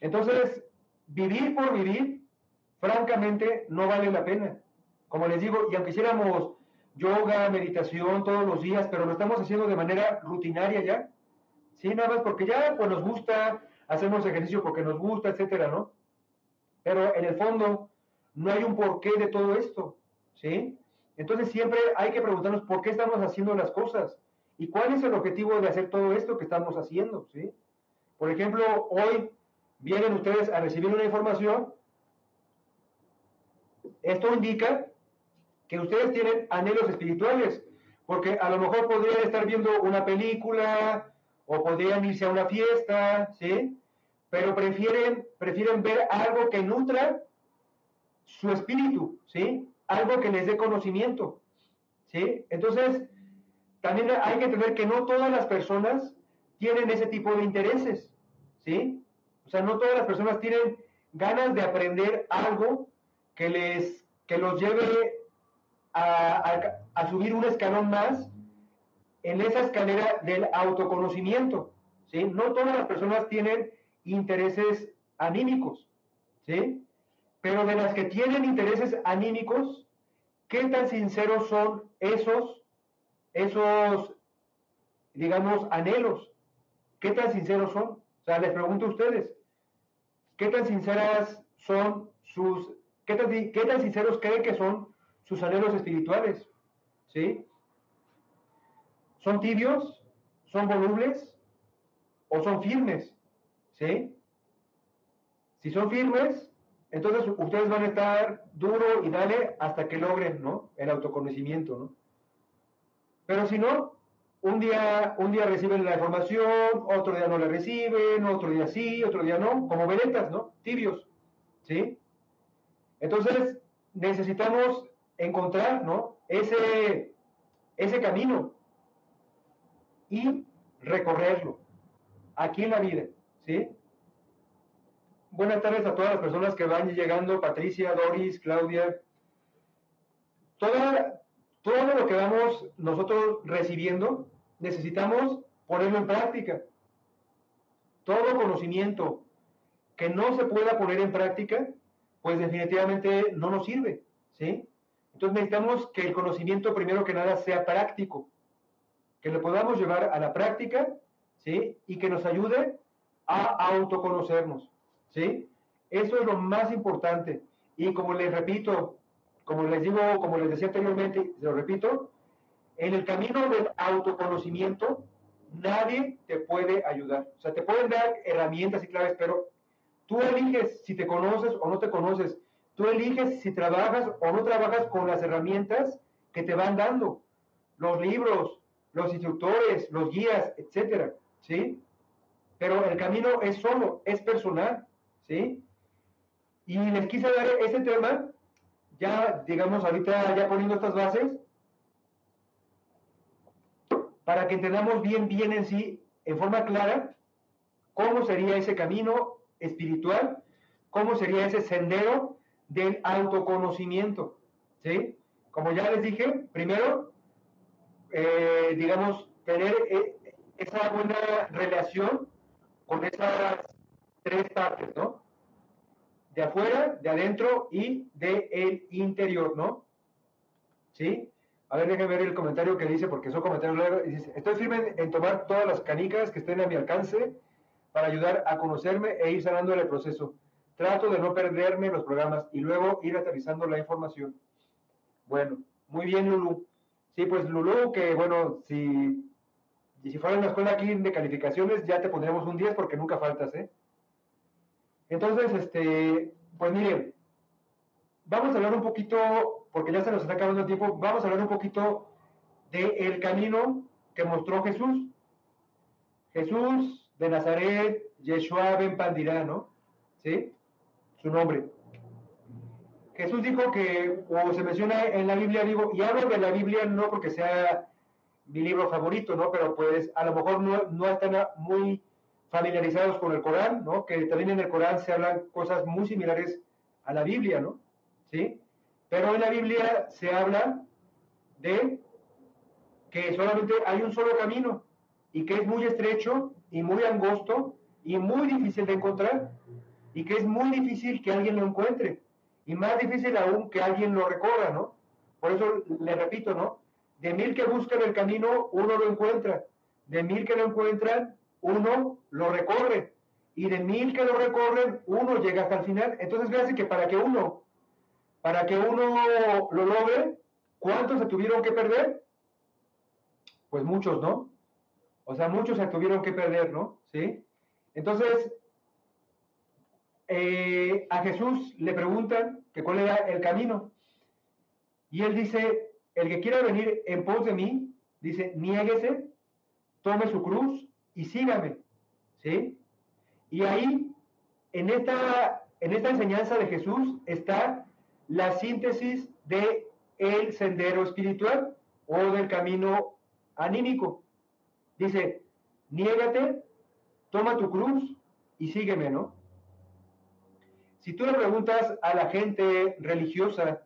Entonces, vivir por vivir, francamente, no vale la pena. Como les digo, y aunque hiciéramos yoga, meditación todos los días, pero lo estamos haciendo de manera rutinaria ya, ¿sí? Nada más porque ya pues nos gusta, hacemos ejercicio porque nos gusta, etcétera, ¿no? Pero en el fondo no hay un porqué de todo esto, ¿sí? Entonces siempre hay que preguntarnos por qué estamos haciendo las cosas y cuál es el objetivo de hacer todo esto que estamos haciendo, ¿sí? Por ejemplo, hoy vienen ustedes a recibir una información. Esto indica que ustedes tienen anhelos espirituales, porque a lo mejor podrían estar viendo una película o podrían irse a una fiesta, ¿sí? Pero prefieren, prefieren ver algo que nutra su espíritu, ¿sí? Algo que les dé conocimiento, ¿sí? Entonces, también hay que entender que no todas las personas tienen ese tipo de intereses, ¿sí? O sea, no todas las personas tienen ganas de aprender algo que les que los lleve a, subir un escalón más en esa escalera del autoconocimiento, ¿sí? No todas las personas tienen intereses anímicos, ¿sí? Pero de las que tienen intereses anímicos, ¿qué tan sinceros son esos, esos, digamos, anhelos? ¿Qué tan sinceros son? O sea, les pregunto a ustedes, qué tan sinceras son sus, qué tan, qué tan sinceros creen que son sus anhelos espirituales, ¿sí? ¿Son tibios? ¿Son volubles? ¿O son firmes? ¿Sí? Si son firmes, entonces ustedes van a estar duro y dale hasta que logren, ¿no? El autoconocimiento, ¿no? Pero si no, un día, un día reciben la información, otro día no la reciben, otro día sí, otro día no, como veretas, ¿no? Tibios, ¿sí? Entonces, necesitamos encontrar, ¿no? Ese, ese camino y recorrerlo aquí en la vida, ¿sí? Buenas tardes a todas las personas que van llegando, Patricia, Doris, Claudia. Toda, todo lo que vamos nosotros recibiendo, necesitamos ponerlo en práctica. Todo conocimiento que no se pueda poner en práctica, pues definitivamente no nos sirve, ¿sí? Entonces necesitamos que el conocimiento primero que nada sea práctico, que lo podamos llevar a la práctica, ¿sí? Y que nos ayude a autoconocernos, ¿sí? Eso es lo más importante. Y como les repito, como les digo, como les decía anteriormente, se lo repito, en el camino del autoconocimiento, nadie te puede ayudar. O sea, te pueden dar herramientas y claves, pero tú eliges si te conoces o no te conoces. Tú eliges si trabajas o no trabajas con las herramientas que te van dando. Los libros, los instructores, los guías, etcétera, ¿sí? Pero el camino es solo, es personal, ¿sí? Y les quise dar ese tema, ya, digamos, ahorita ya poniendo estas bases, para que entendamos bien, bien en sí, en forma clara, cómo sería ese camino espiritual, cómo sería ese sendero del autoconocimiento, ¿sí? Como ya les dije, primero, eh, digamos, tener eh, esa buena relación con esas tres partes, ¿no? De afuera, de adentro y de el interior, ¿no? ¿Sí? A ver, déjenme ver el comentario que dice, porque son comentarios luego. Dice, estoy firme en, tomar todas las canicas que estén a mi alcance para ayudar a conocerme e ir sanando el proceso. Trato de no perderme los programas y luego ir actualizando la información. Bueno, muy bien, Lulu. Sí, pues Lulú, que bueno, si, si fuera una escuela aquí de calificaciones, ya te pondremos un 10 porque nunca faltas, ¿eh? Entonces, este, pues miren, vamos a hablar un poquito, porque ya se nos está acabando el tiempo, vamos a hablar un poquito del camino que mostró Jesús. Jesús de Nazaret, Yeshua ben Pandirá, ¿no? ¿Sí? Su nombre. Jesús dijo que, o se menciona en la Biblia, digo, y hablo de la Biblia no porque sea mi libro favorito, ¿no? Pero pues a lo mejor no, no están muy familiarizados con el Corán, ¿no? Que también en el Corán se hablan cosas muy similares a la Biblia, ¿no? ¿Sí? Pero en la Biblia se habla de que solamente hay un solo camino y que es muy estrecho y muy angosto y muy difícil de encontrar y que es muy difícil que alguien lo encuentre y más difícil aún que alguien lo recorra, ¿no? Por eso le repito, ¿no? De mil que buscan el camino, uno lo encuentra. De mil que lo encuentran, uno lo recorre. Y de mil que lo recorren, uno llega hasta el final. Entonces, vean que para que uno, para que uno lo logre, ¿cuántos se tuvieron que perder? Pues muchos, ¿no? O sea, muchos se tuvieron que perder, ¿no? ¿Sí? Entonces, eh, a Jesús le preguntan que cuál era el camino. Y él dice, el que quiera venir en pos de mí, dice, niéguese, tome su cruz y sígame. ¿Sí? Y ahí, en esta, en esta enseñanza de Jesús, está la síntesis de el sendero espiritual o del camino anímico. Dice, niégate, toma tu cruz y sígueme, ¿no? Si tú le preguntas a la gente religiosa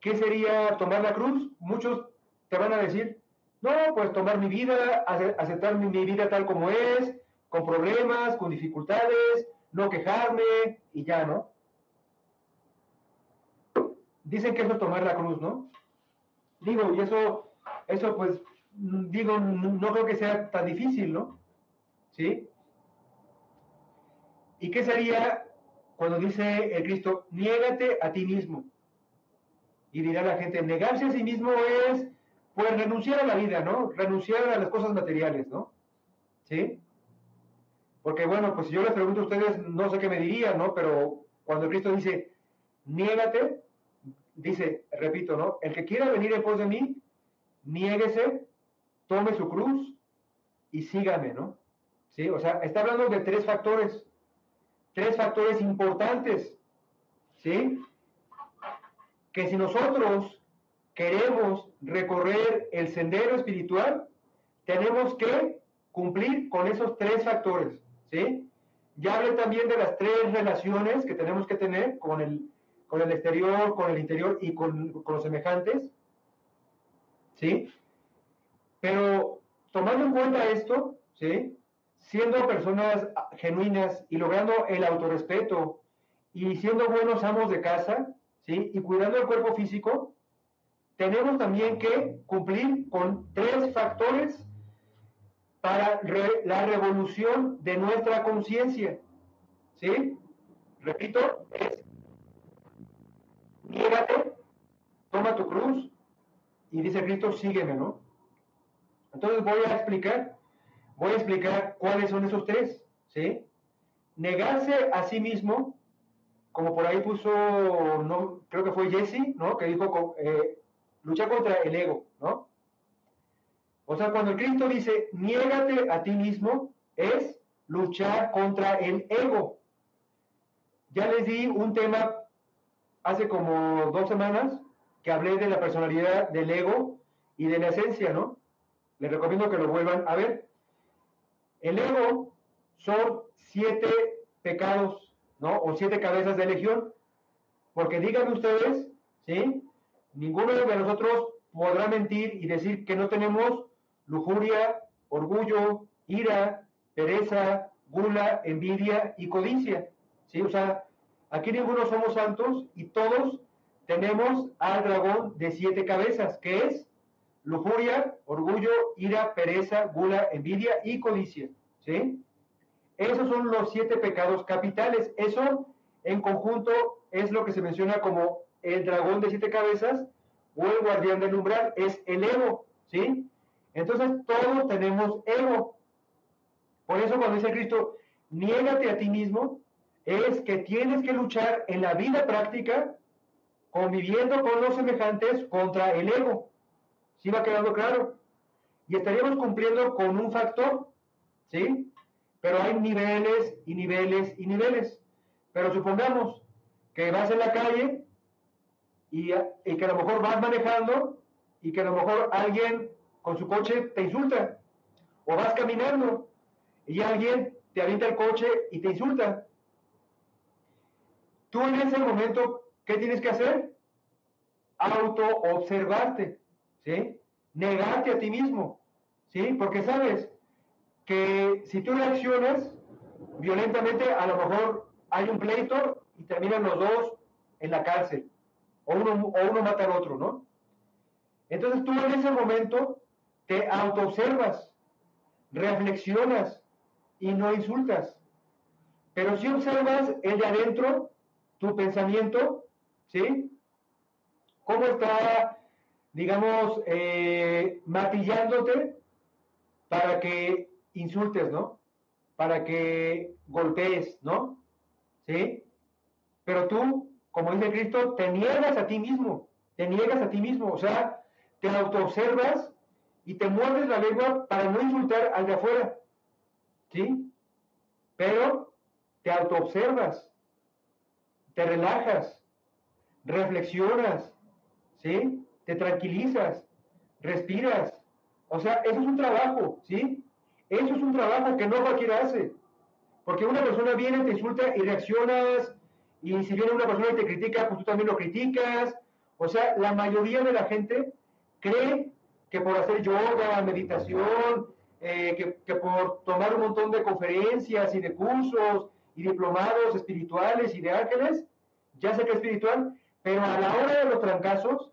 qué sería tomar la cruz, muchos te van a decir, no, pues tomar mi vida, aceptar mi, vida tal como es, con problemas, con dificultades, no quejarme y ya, ¿no? Dicen que eso es tomar la cruz, ¿no? Digo, y eso, eso pues, digo, no creo que sea tan difícil, ¿no? ¿Sí? ¿Y qué sería cuando dice el Cristo, niégate a ti mismo? Y dirá la gente, negarse a sí mismo es, pues, renunciar a la vida, ¿no? Renunciar a las cosas materiales, ¿no? ¿Sí? Porque, bueno, pues si yo les pregunto a ustedes, no sé qué me dirían, ¿no? Pero cuando Cristo dice, niégate, dice, repito, ¿no? El que quiera venir en pos de mí, niéguese, tome su cruz y sígame, ¿no? ¿Sí? O sea, está hablando de tres factores, tres factores importantes, ¿sí? Que si nosotros queremos recorrer el sendero espiritual, tenemos que cumplir con esos tres factores, ¿sí? Ya hablé también de las tres relaciones que tenemos que tener con el, con el exterior, con el interior y con, con los semejantes, ¿sí? Pero tomando en cuenta esto, ¿sí? Siendo personas genuinas y logrando el autorrespeto y siendo buenos amos de casa, ¿sí? Y cuidando el cuerpo físico, tenemos también que cumplir con tres factores para la revolución de nuestra conciencia. ¿Sí? Repito, es niégate, toma tu cruz y dice Cristo, sígueme, ¿no? Entonces voy a explicar, voy a explicar cuáles son esos tres, ¿sí? Negarse a sí mismo, como por ahí puso, no, creo que fue Jesse, ¿no? Que dijo, eh, luchar contra el ego, ¿no? O sea, cuando el Cristo dice, niégate a ti mismo, es luchar contra el ego. Ya les di un tema hace como dos semanas que hablé de la personalidad del ego y de la esencia, ¿no? Les recomiendo que lo vuelvan a ver. El ego son siete pecados, ¿no? O siete cabezas de legión. Porque díganme ustedes, ¿sí? Ninguno de nosotros podrá mentir y decir que no tenemos lujuria, orgullo, ira, pereza, gula, envidia y codicia. ¿Sí? O sea, aquí ninguno somos santos y todos tenemos al dragón de siete cabezas, que es lujuria, orgullo, ira, pereza, gula, envidia y codicia. ¿Sí? Esos son los siete pecados capitales. Eso en conjunto es lo que se menciona como el dragón de siete cabezas o el guardián del umbral, es el ego, ¿sí? Entonces todos tenemos ego. Por eso cuando dice Cristo, niégate a ti mismo, es que tienes que luchar en la vida práctica, conviviendo con los semejantes contra el ego. ¿Sí va quedando claro? Y estaríamos cumpliendo con un factor, ¿sí? Pero hay niveles y niveles y niveles. Pero supongamos que vas en la calle y, que a lo mejor vas manejando y que a lo mejor alguien con su coche te insulta. O vas caminando y alguien te avienta el coche y te insulta. Tú en ese momento, ¿qué tienes que hacer? Auto-observarte, ¿sí? Negarte a ti mismo, ¿sí? Porque sabes que si tú reaccionas violentamente, a lo mejor hay un pleito y terminan los dos en la cárcel o uno, mata al otro, ¿no? Entonces tú en ese momento te autoobservas, reflexionas y no insultas. Pero si observas el de adentro, tu pensamiento, ¿sí? ¿Cómo está, digamos, eh, matillándote para que insultes, ¿no? Para que golpees, ¿no? ¿Sí? Pero tú como dice Cristo, te niegas a ti mismo, te niegas a ti mismo, o sea, te autoobservas y te muerdes la lengua para no insultar al de afuera, ¿sí? Pero te autoobservas, te relajas, reflexionas, ¿sí? Te tranquilizas, respiras, o sea, eso es un trabajo, ¿sí? Eso es un trabajo que no cualquiera hace, porque una persona viene, te insulta y reaccionas y si viene una persona y te critica, pues tú también lo criticas. O sea, la mayoría de la gente cree que por hacer yoga, meditación, eh, que, que, por tomar un montón de conferencias y de cursos y diplomados espirituales y de ángeles, ya sé que es espiritual, pero a la hora de los trancazos,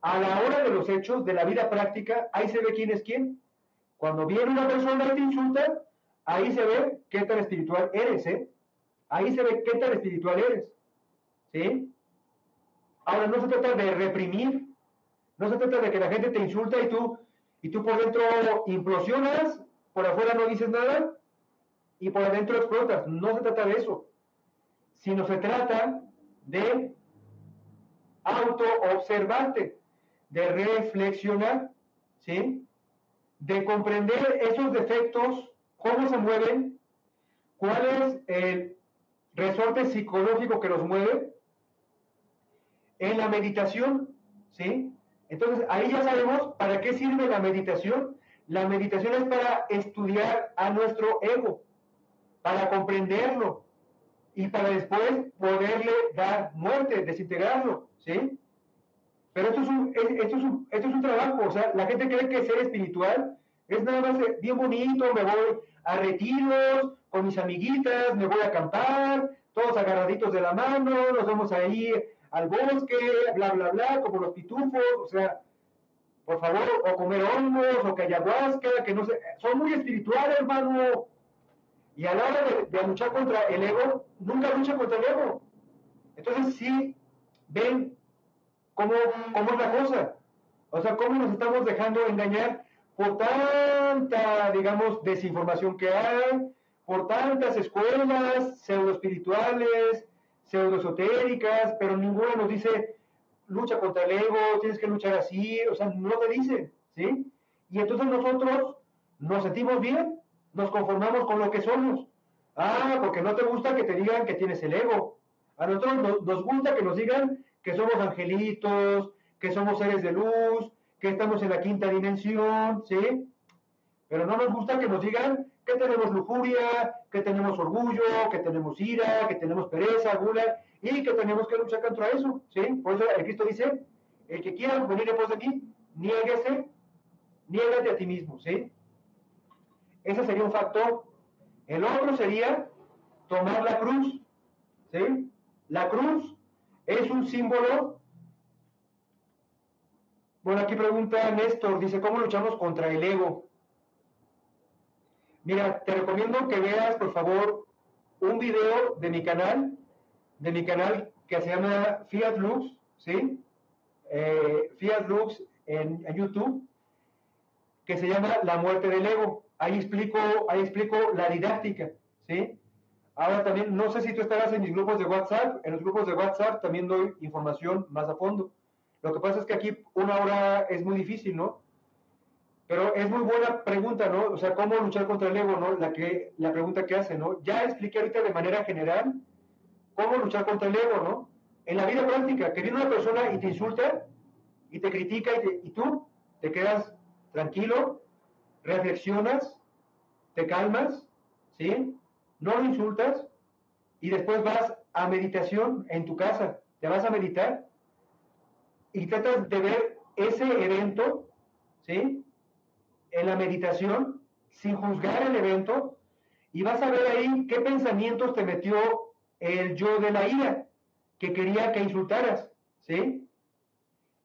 a la hora de los hechos, de la vida práctica, ahí se ve quién es quién. Cuando viene una persona y te insulta, ahí se ve qué tan espiritual eres, ¿eh? Ahí se ve qué tan espiritual eres. ¿Sí? Ahora, no se trata de reprimir, no se trata de que la gente te insulta y tú, y tú por dentro implosionas, por afuera no dices nada y por adentro explotas. No se trata de eso, sino se trata de auto-observarte, de reflexionar, ¿sí? De comprender esos defectos, cómo se mueven, cuál es el resorte psicológico que los mueve en la meditación, ¿sí? Entonces, ahí ya sabemos para qué sirve la meditación. La meditación es para estudiar a nuestro ego, para comprenderlo y para después poderle dar muerte, desintegrarlo, ¿sí? Pero esto es un, esto es un, esto es un trabajo, o sea, la gente cree que ser espiritual es nada más bien bonito, me voy a retiros con mis amiguitas, me voy a acampar, todos agarraditos de la mano, nos vamos ahí al bosque, bla, bla, bla, como los pitufos, o sea, por favor, o comer hongos, o que ayahuasca, que no sé, son muy espirituales, hermano. Y a la hora de, luchar contra el ego, nunca lucha contra el ego. Entonces, sí, ven cómo, cómo es la cosa. O sea, cómo nos estamos dejando engañar por tanta, digamos, desinformación que hay, por tantas escuelas pseudo espirituales, pseudoesotéricas, pero ninguna nos dice lucha contra el ego, tienes que luchar así, o sea, no te dicen, ¿sí? Y entonces nosotros nos sentimos bien, nos conformamos con lo que somos. Ah, porque no te gusta que te digan que tienes el ego. A nosotros nos, gusta que nos digan que somos angelitos, que somos seres de luz, que estamos en la quinta dimensión, ¿sí? Pero no nos gusta que nos digan que tenemos lujuria, que tenemos orgullo, que tenemos ira, que tenemos pereza, gula, y que tenemos que luchar contra eso, ¿sí? Por eso el Cristo dice, el que quiera venir después de mí, niéguese, niégate a ti mismo, ¿sí? Ese sería un factor. El otro sería tomar la cruz, ¿sí? La cruz es un símbolo. Bueno, aquí pregunta Néstor, dice, ¿cómo luchamos contra el ego? Mira, te recomiendo que veas, por favor, un video de mi canal, de mi canal que se llama Fiat Lux, ¿sí? Eh, Fiat Lux en, YouTube, que se llama La muerte del ego. Ahí explico, ahí explico la didáctica, ¿sí? Ahora también, no sé si tú estarás en mis grupos de WhatsApp, en los grupos de WhatsApp también doy información más a fondo. Lo que pasa es que aquí una hora es muy difícil, ¿no? Pero es muy buena pregunta, ¿no? O sea, ¿cómo luchar contra el ego, ¿no? La, que, la pregunta que hace, ¿no? Ya expliqué ahorita de manera general cómo luchar contra el ego, ¿no? En la vida práctica, que viene una persona y te insulta y te critica y, y tú te quedas tranquilo, reflexionas, te calmas, ¿sí? No lo insultas y después vas a meditación en tu casa, te vas a meditar y tratas de ver ese evento, ¿sí? en la meditación sin juzgar el evento y vas a ver ahí qué pensamientos te metió el yo de la ira que quería que insultaras, ¿sí?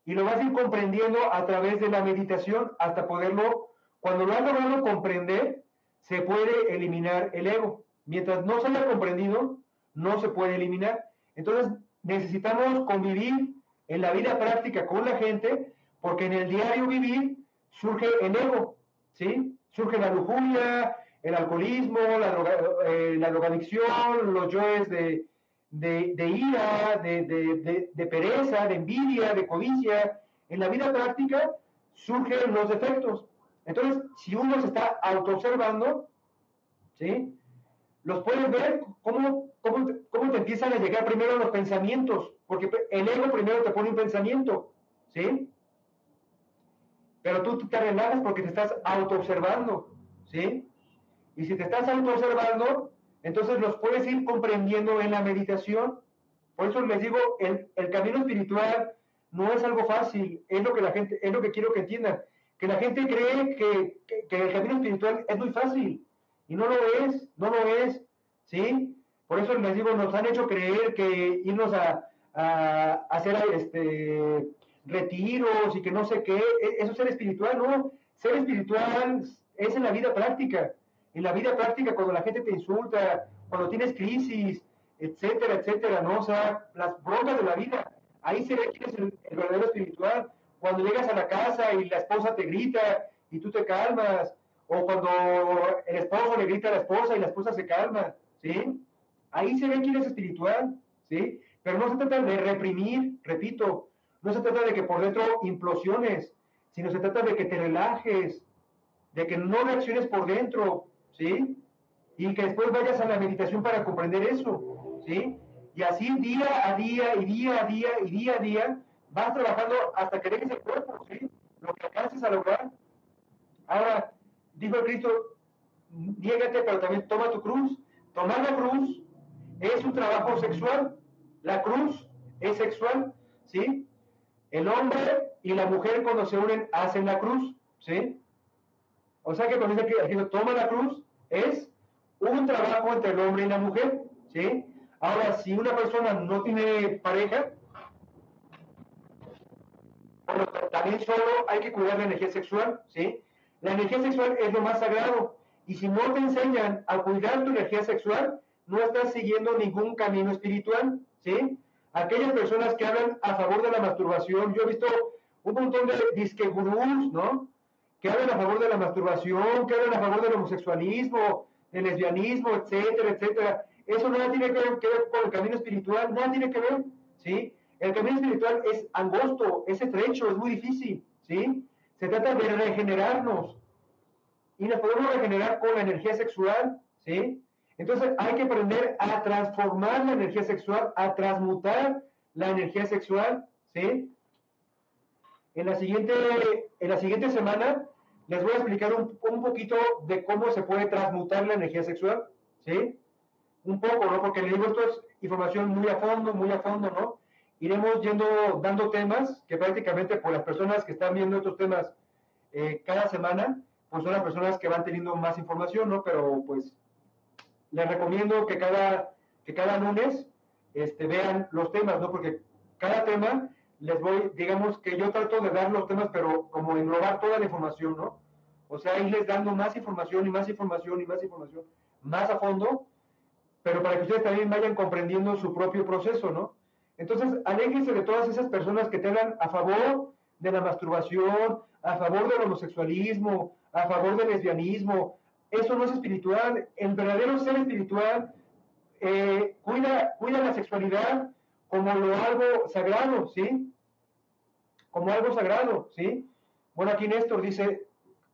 Y lo vas a ir comprendiendo a través de la meditación hasta poderlo, cuando lo has logrado comprender, se puede eliminar el ego. Mientras no se haya comprendido, no se puede eliminar. Entonces necesitamos convivir en la vida práctica con la gente, porque en el diario vivir surge el ego, ¿sí? Surge la lujuria, el alcoholismo, la, droga, eh, la drogadicción, los yoes de, de, ira, de, de, pereza, de envidia, de codicia. En la vida práctica surgen los defectos. Entonces, si uno se está autoobservando, ¿sí? Los puedes ver cómo, cómo, cómo te empiezan a llegar primero los pensamientos, porque el ego primero te pone un pensamiento, ¿sí? Pero tú te relajas porque te estás autoobservando, ¿sí? Y si te estás autoobservando, entonces los puedes ir comprendiendo en la meditación. Por eso les digo, el, el, camino espiritual no es algo fácil, es lo que la gente, es lo que quiero que entiendan. Que la gente cree que, que, el camino espiritual es muy fácil, y no lo es, no lo es, ¿sí? Por eso les digo, nos han hecho creer que irnos a, a, hacer este retiros y que no sé qué, e, eso es ser espiritual, no, ser espiritual es en la vida práctica, en la vida práctica cuando la gente te insulta, cuando tienes crisis, etcétera, etcétera, ¿no? O sea, las broncas de la vida. Ahí se ve quién es el verdadero espiritual. Cuando llegas a la casa y la esposa te grita y tú te calmas, o cuando el esposo le grita a la esposa y la esposa se calma, ¿sí? Ahí se ve quién es espiritual, ¿sí? Pero no se trata de reprimir, repito, no se trata de que por dentro implosiones, sino se trata de que te relajes, de que no reacciones por dentro, ¿sí? Y que después vayas a la meditación para comprender eso, ¿sí? Y así día a día y día a día y día a día vas trabajando hasta que dejes el cuerpo, ¿sí? Lo que alcances a lograr. Ahora, dijo Cristo, niégate, pero también toma tu cruz. Tomar la cruz es un trabajo sexual. La cruz es sexual, ¿sí? El hombre y la mujer cuando se unen hacen la cruz, ¿sí? O sea que cuando dice que toma la cruz es un trabajo entre el hombre y la mujer, ¿sí? Ahora, si una persona no tiene pareja, también solo hay que cuidar la energía sexual, ¿sí? La energía sexual es lo más sagrado. Y si no te enseñan a cuidar tu energía sexual, no estás siguiendo ningún camino espiritual, ¿sí? Aquellas personas que hablan a favor de la masturbación, yo he visto un montón de disque gurús, ¿no? Que hablan a favor de la masturbación, que hablan a favor del homosexualismo, del lesbianismo, etcétera, etcétera. Eso nada tiene que ver, que ver con el camino espiritual, nada tiene que ver, ¿sí? El camino espiritual es angosto, es estrecho, es muy difícil, ¿sí? Se trata de regenerarnos. Y nos podemos regenerar con la energía sexual, ¿sí? Entonces hay que aprender a transformar la energía sexual, a transmutar la energía sexual, ¿sí? En la siguiente, en la siguiente semana les voy a explicar un, un poquito de cómo se puede transmutar la energía sexual, ¿sí? Un poco, ¿no? Porque le digo, esto es información muy a fondo, muy a fondo, ¿no? Iremos yendo, dando temas que prácticamente por las personas que están viendo estos temas eh, cada semana, pues son las personas que van teniendo más información, ¿no? Pero pues les recomiendo que cada, que cada lunes este, vean los temas, ¿no? Porque cada tema les voy, digamos que yo trato de dar los temas, pero como englobar toda la información, ¿no? O sea, irles dando más información y más información y más información, más a fondo, pero para que ustedes también vayan comprendiendo su propio proceso, ¿no? Entonces, aléjense de todas esas personas que te hablan a favor de la masturbación, a favor del homosexualismo, a favor del lesbianismo. Eso no es espiritual. El verdadero ser espiritual eh, cuida, cuida la sexualidad como lo algo sagrado, ¿sí? Como algo sagrado, ¿sí? Bueno, aquí Néstor dice,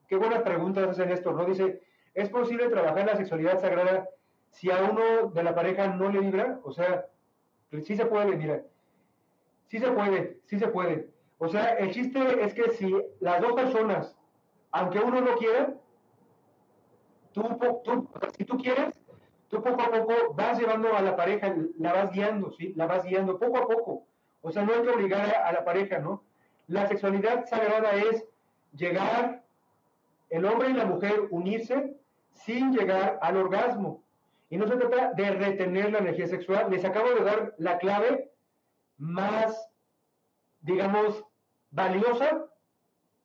qué buenas preguntas hace Néstor, ¿no? Dice, ¿es posible trabajar la sexualidad sagrada si a uno de la pareja no le vibra? O sea, sí se puede, mira, sí se puede, sí se puede. O sea, el chiste es que si las dos personas, aunque uno no quiera, tú, tú, si tú quieres, tú poco a poco vas llevando a la pareja, la vas guiando, ¿sí? La vas guiando poco a poco. O sea, no hay que obligar a la pareja, ¿no? La sexualidad sagrada es llegar, el hombre y la mujer unirse sin llegar al orgasmo. Y no se trata de retener la energía sexual. Les acabo de dar la clave más, digamos, valiosa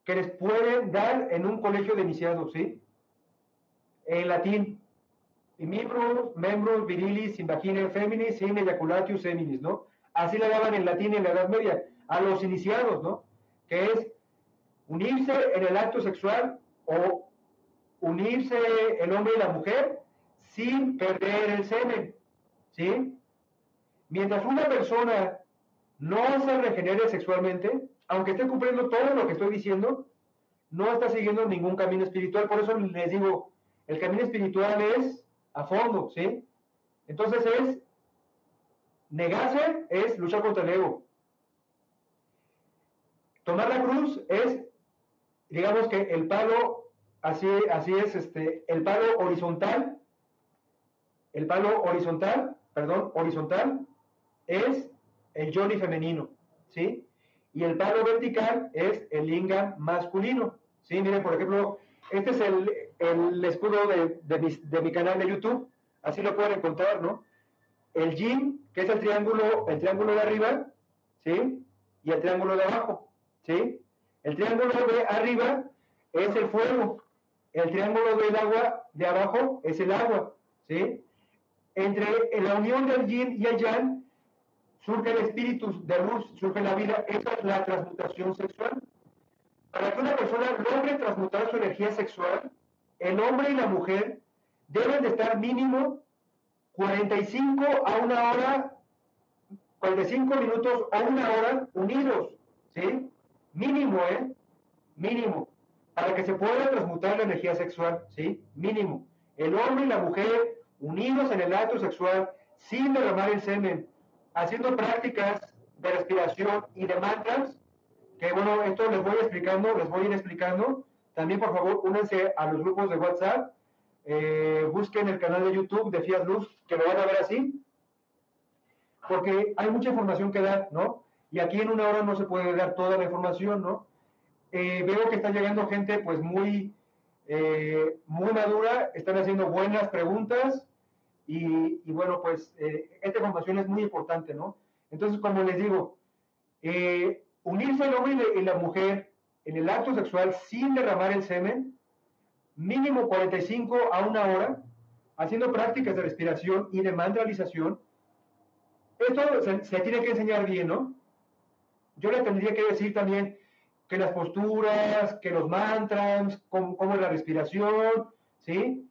que les pueden dar en un colegio de iniciados, ¿sí? En latín. Y miembros, membros, virilis, sin feminis, sin ejaculatio seminis, ¿no? Así le daban en latín en la Edad Media a los iniciados, ¿no? Que es unirse en el acto sexual o unirse el hombre y la mujer sin perder el semen, ¿sí? Mientras una persona no se regenere sexualmente, aunque esté cumpliendo todo lo que estoy diciendo, no está siguiendo ningún camino espiritual. Por eso les digo, el camino espiritual es a fondo, ¿sí? Entonces es, negarse es luchar contra el ego. Tomar la cruz es, digamos que el palo, así, así es, este, el palo horizontal, el palo horizontal, perdón, horizontal es el Johnny femenino, ¿sí? Y el palo vertical es el Linga masculino, ¿sí? Miren, por ejemplo, este es el, el escudo de, de, mi, de, mi, canal de YouTube, así lo pueden encontrar, ¿no? El yin, que es el triángulo, el triángulo de arriba, ¿sí? Y el triángulo de abajo, ¿sí? El triángulo de arriba es el fuego, el triángulo del agua de abajo es el agua, ¿sí? Entre la unión del yin y el yang, surge el espíritu de luz, surge la vida, esa es la transmutación sexual. Para que una persona logre transmutar su energía sexual, el hombre y la mujer deben de estar mínimo 45 a una hora, 45 minutos a una hora unidos, ¿sí? Mínimo, ¿eh? Mínimo. Para que se pueda transmutar la energía sexual, ¿sí? Mínimo. El hombre y la mujer unidos en el acto sexual, sin derramar el semen, haciendo prácticas de respiración y de mantras, que bueno, esto les voy explicando, les voy a ir explicando. También, por favor, únanse a los grupos de WhatsApp, eh, busquen el canal de YouTube de Fiat Luz, que lo van a ver así, porque hay mucha información que dar, ¿no? Y aquí en una hora no se puede dar toda la información, ¿no? Eh, veo que está llegando gente, pues, muy, eh, muy madura, están haciendo buenas preguntas, y, bueno, pues, esta información es muy importante, ¿no? Entonces, como les digo, unirse el hombre y la mujer en el acto sexual sin derramar el semen, mínimo 45 a una hora, haciendo prácticas de respiración y de mantralización. Esto se, tiene que enseñar bien, ¿no? Yo le tendría que decir también que las posturas, que los mantras, cómo, es la respiración, ¿sí?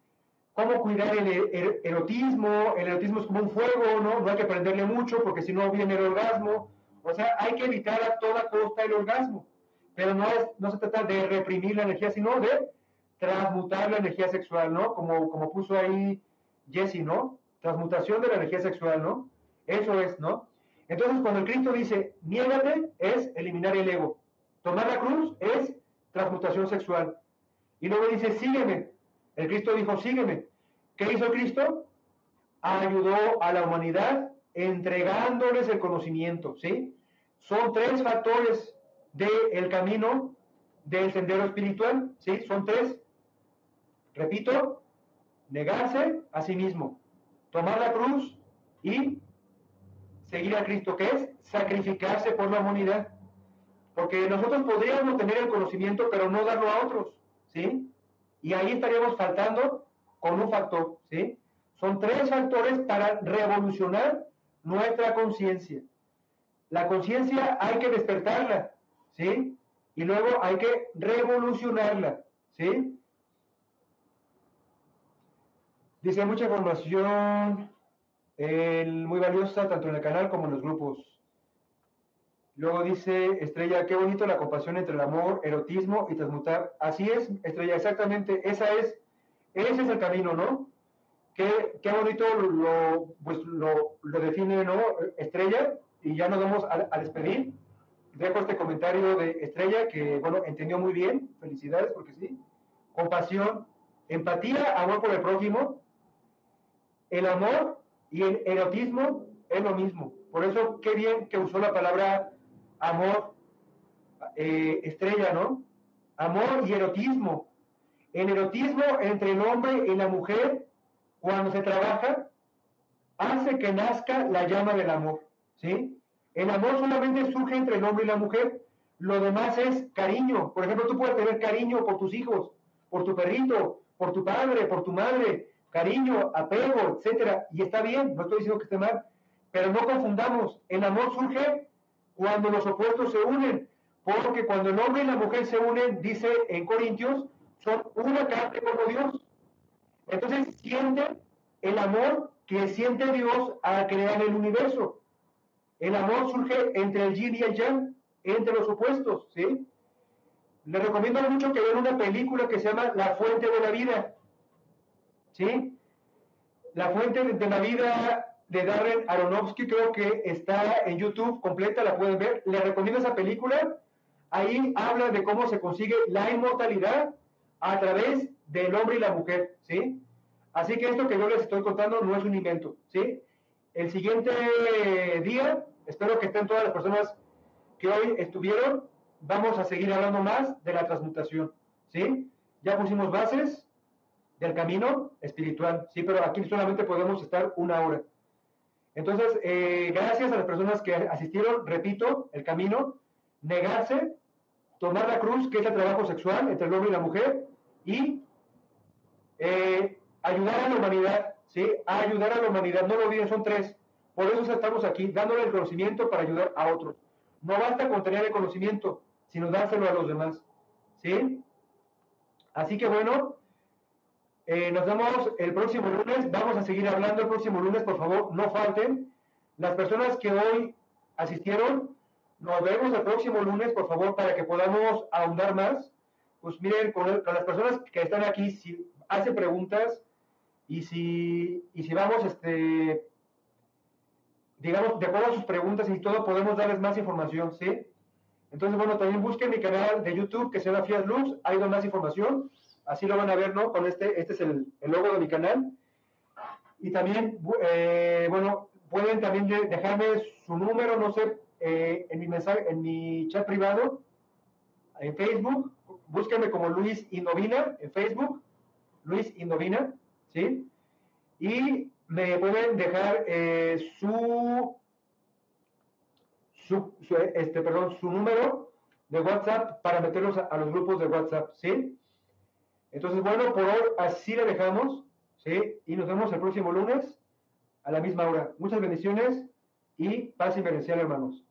Cómo cuidar el, erotismo. El erotismo es como un fuego, ¿no? No hay que prenderle mucho porque si no viene el orgasmo. O sea, hay que evitar a toda costa el orgasmo. Pero no, es, no se trata de reprimir la energía, sino de transmutar la energía sexual, ¿no? Como, como puso ahí Jesse, ¿no? Transmutación de la energía sexual, ¿no? Eso es, ¿no? Entonces, cuando el Cristo dice, niégate, es eliminar el ego. Tomar la cruz es transmutación sexual. Y luego dice, sígueme. El Cristo dijo, sígueme. ¿Qué hizo Cristo? Ayudó a la humanidad entregándoles el conocimiento, ¿sí? Son tres factores del camino del sendero espiritual, ¿sí? Son tres. Repito, negarse a sí mismo, tomar la cruz y seguir a Cristo, que es sacrificarse por la humanidad. Porque nosotros podríamos tener el conocimiento, pero no darlo a otros, ¿sí? Y ahí estaríamos faltando con un factor, ¿sí? Son tres factores para revolucionar nuestra conciencia. La conciencia hay que despertarla, ¿sí? Y luego hay que revolucionarla, ¿sí? Dice mucha información muy valiosa tanto en el canal como en los grupos. Luego dice Estrella, qué bonito la compasión entre el amor, erotismo y transmutar. Así es, Estrella, exactamente, esa es, ese es el camino, ¿no? Qué, qué bonito lo, pues, lo, define, ¿no? Estrella, y ya nos vamos a, a, despedir. Dejo este comentario de Estrella que, bueno, entendió muy bien, felicidades, porque sí. Compasión, empatía, amor por el prójimo, el amor y el erotismo es lo mismo. Por eso, qué bien que usó la palabra amor eh, estrella, ¿no? Amor y erotismo. El erotismo entre el hombre y la mujer, cuando se trabaja, hace que nazca la llama del amor, ¿sí? El amor solamente surge entre el hombre y la mujer. Lo demás es cariño. Por ejemplo, tú puedes tener cariño por tus hijos, por tu perrito, por tu padre, por tu madre, cariño, apego, etcétera, y está bien, no estoy diciendo que esté mal, pero no confundamos, el amor surge cuando los opuestos se unen, porque cuando el hombre y la mujer se unen, dice en Corintios, son una carne como Dios. Entonces sienten el amor que siente Dios al crear el universo. El amor surge entre el yin y el yang, entre los opuestos, ¿sí? Les recomiendo mucho que vean una película que se llama La Fuente de la Vida. ¿sí? La fuente de la vida de Darren Aronofsky creo que está en YouTube completa, la pueden ver. Les recomiendo esa película. Ahí habla de cómo se consigue la inmortalidad a través del hombre y la mujer, ¿sí? Así que esto que yo les estoy contando no es un invento, ¿sí? El siguiente día, espero que estén todas las personas que hoy estuvieron, vamos a seguir hablando más de la transmutación, ¿sí? Ya pusimos bases, del camino espiritual, sí, pero aquí solamente podemos estar una hora. Entonces, eh, gracias a las personas que asistieron, repito, el camino, negarse, tomar la cruz, que es el trabajo sexual entre el hombre y la mujer, y eh, ayudar a la humanidad, ¿sí? A ayudar a la humanidad, no lo olviden, son tres. Por eso estamos aquí, dándole el conocimiento para ayudar a otros. No basta con tener el conocimiento, sino dárselo a los demás, ¿sí? Así que bueno, eh, nos vemos el próximo lunes. Vamos a seguir hablando el próximo lunes, por favor, no falten. Las personas que hoy asistieron, nos vemos el próximo lunes, por favor, para que podamos ahondar más. Pues miren, con, las personas que están aquí, si hacen preguntas y si, y si vamos, este, digamos, de acuerdo a sus preguntas y todo, podemos darles más información, ¿sí? Entonces, bueno, también busquen mi canal de YouTube que se llama Fiat Luz, hay más información, así lo van a ver, ¿no? Con este, este es el, el logo de mi canal. Y también, eh, bueno, pueden también dejarme su número, no sé, eh, en mi mensaje, en mi chat privado, en Facebook, búsquenme como Luis Indovina en Facebook, Luis Indovina, ¿sí? Y me pueden dejar eh, su, su, este, perdón, su número de WhatsApp para meterlos a, a, los grupos de WhatsApp, ¿sí? Entonces, bueno, por hoy así le dejamos, ¿sí? Y nos vemos el próximo lunes a la misma hora. Muchas bendiciones y paz bendición, hermanos.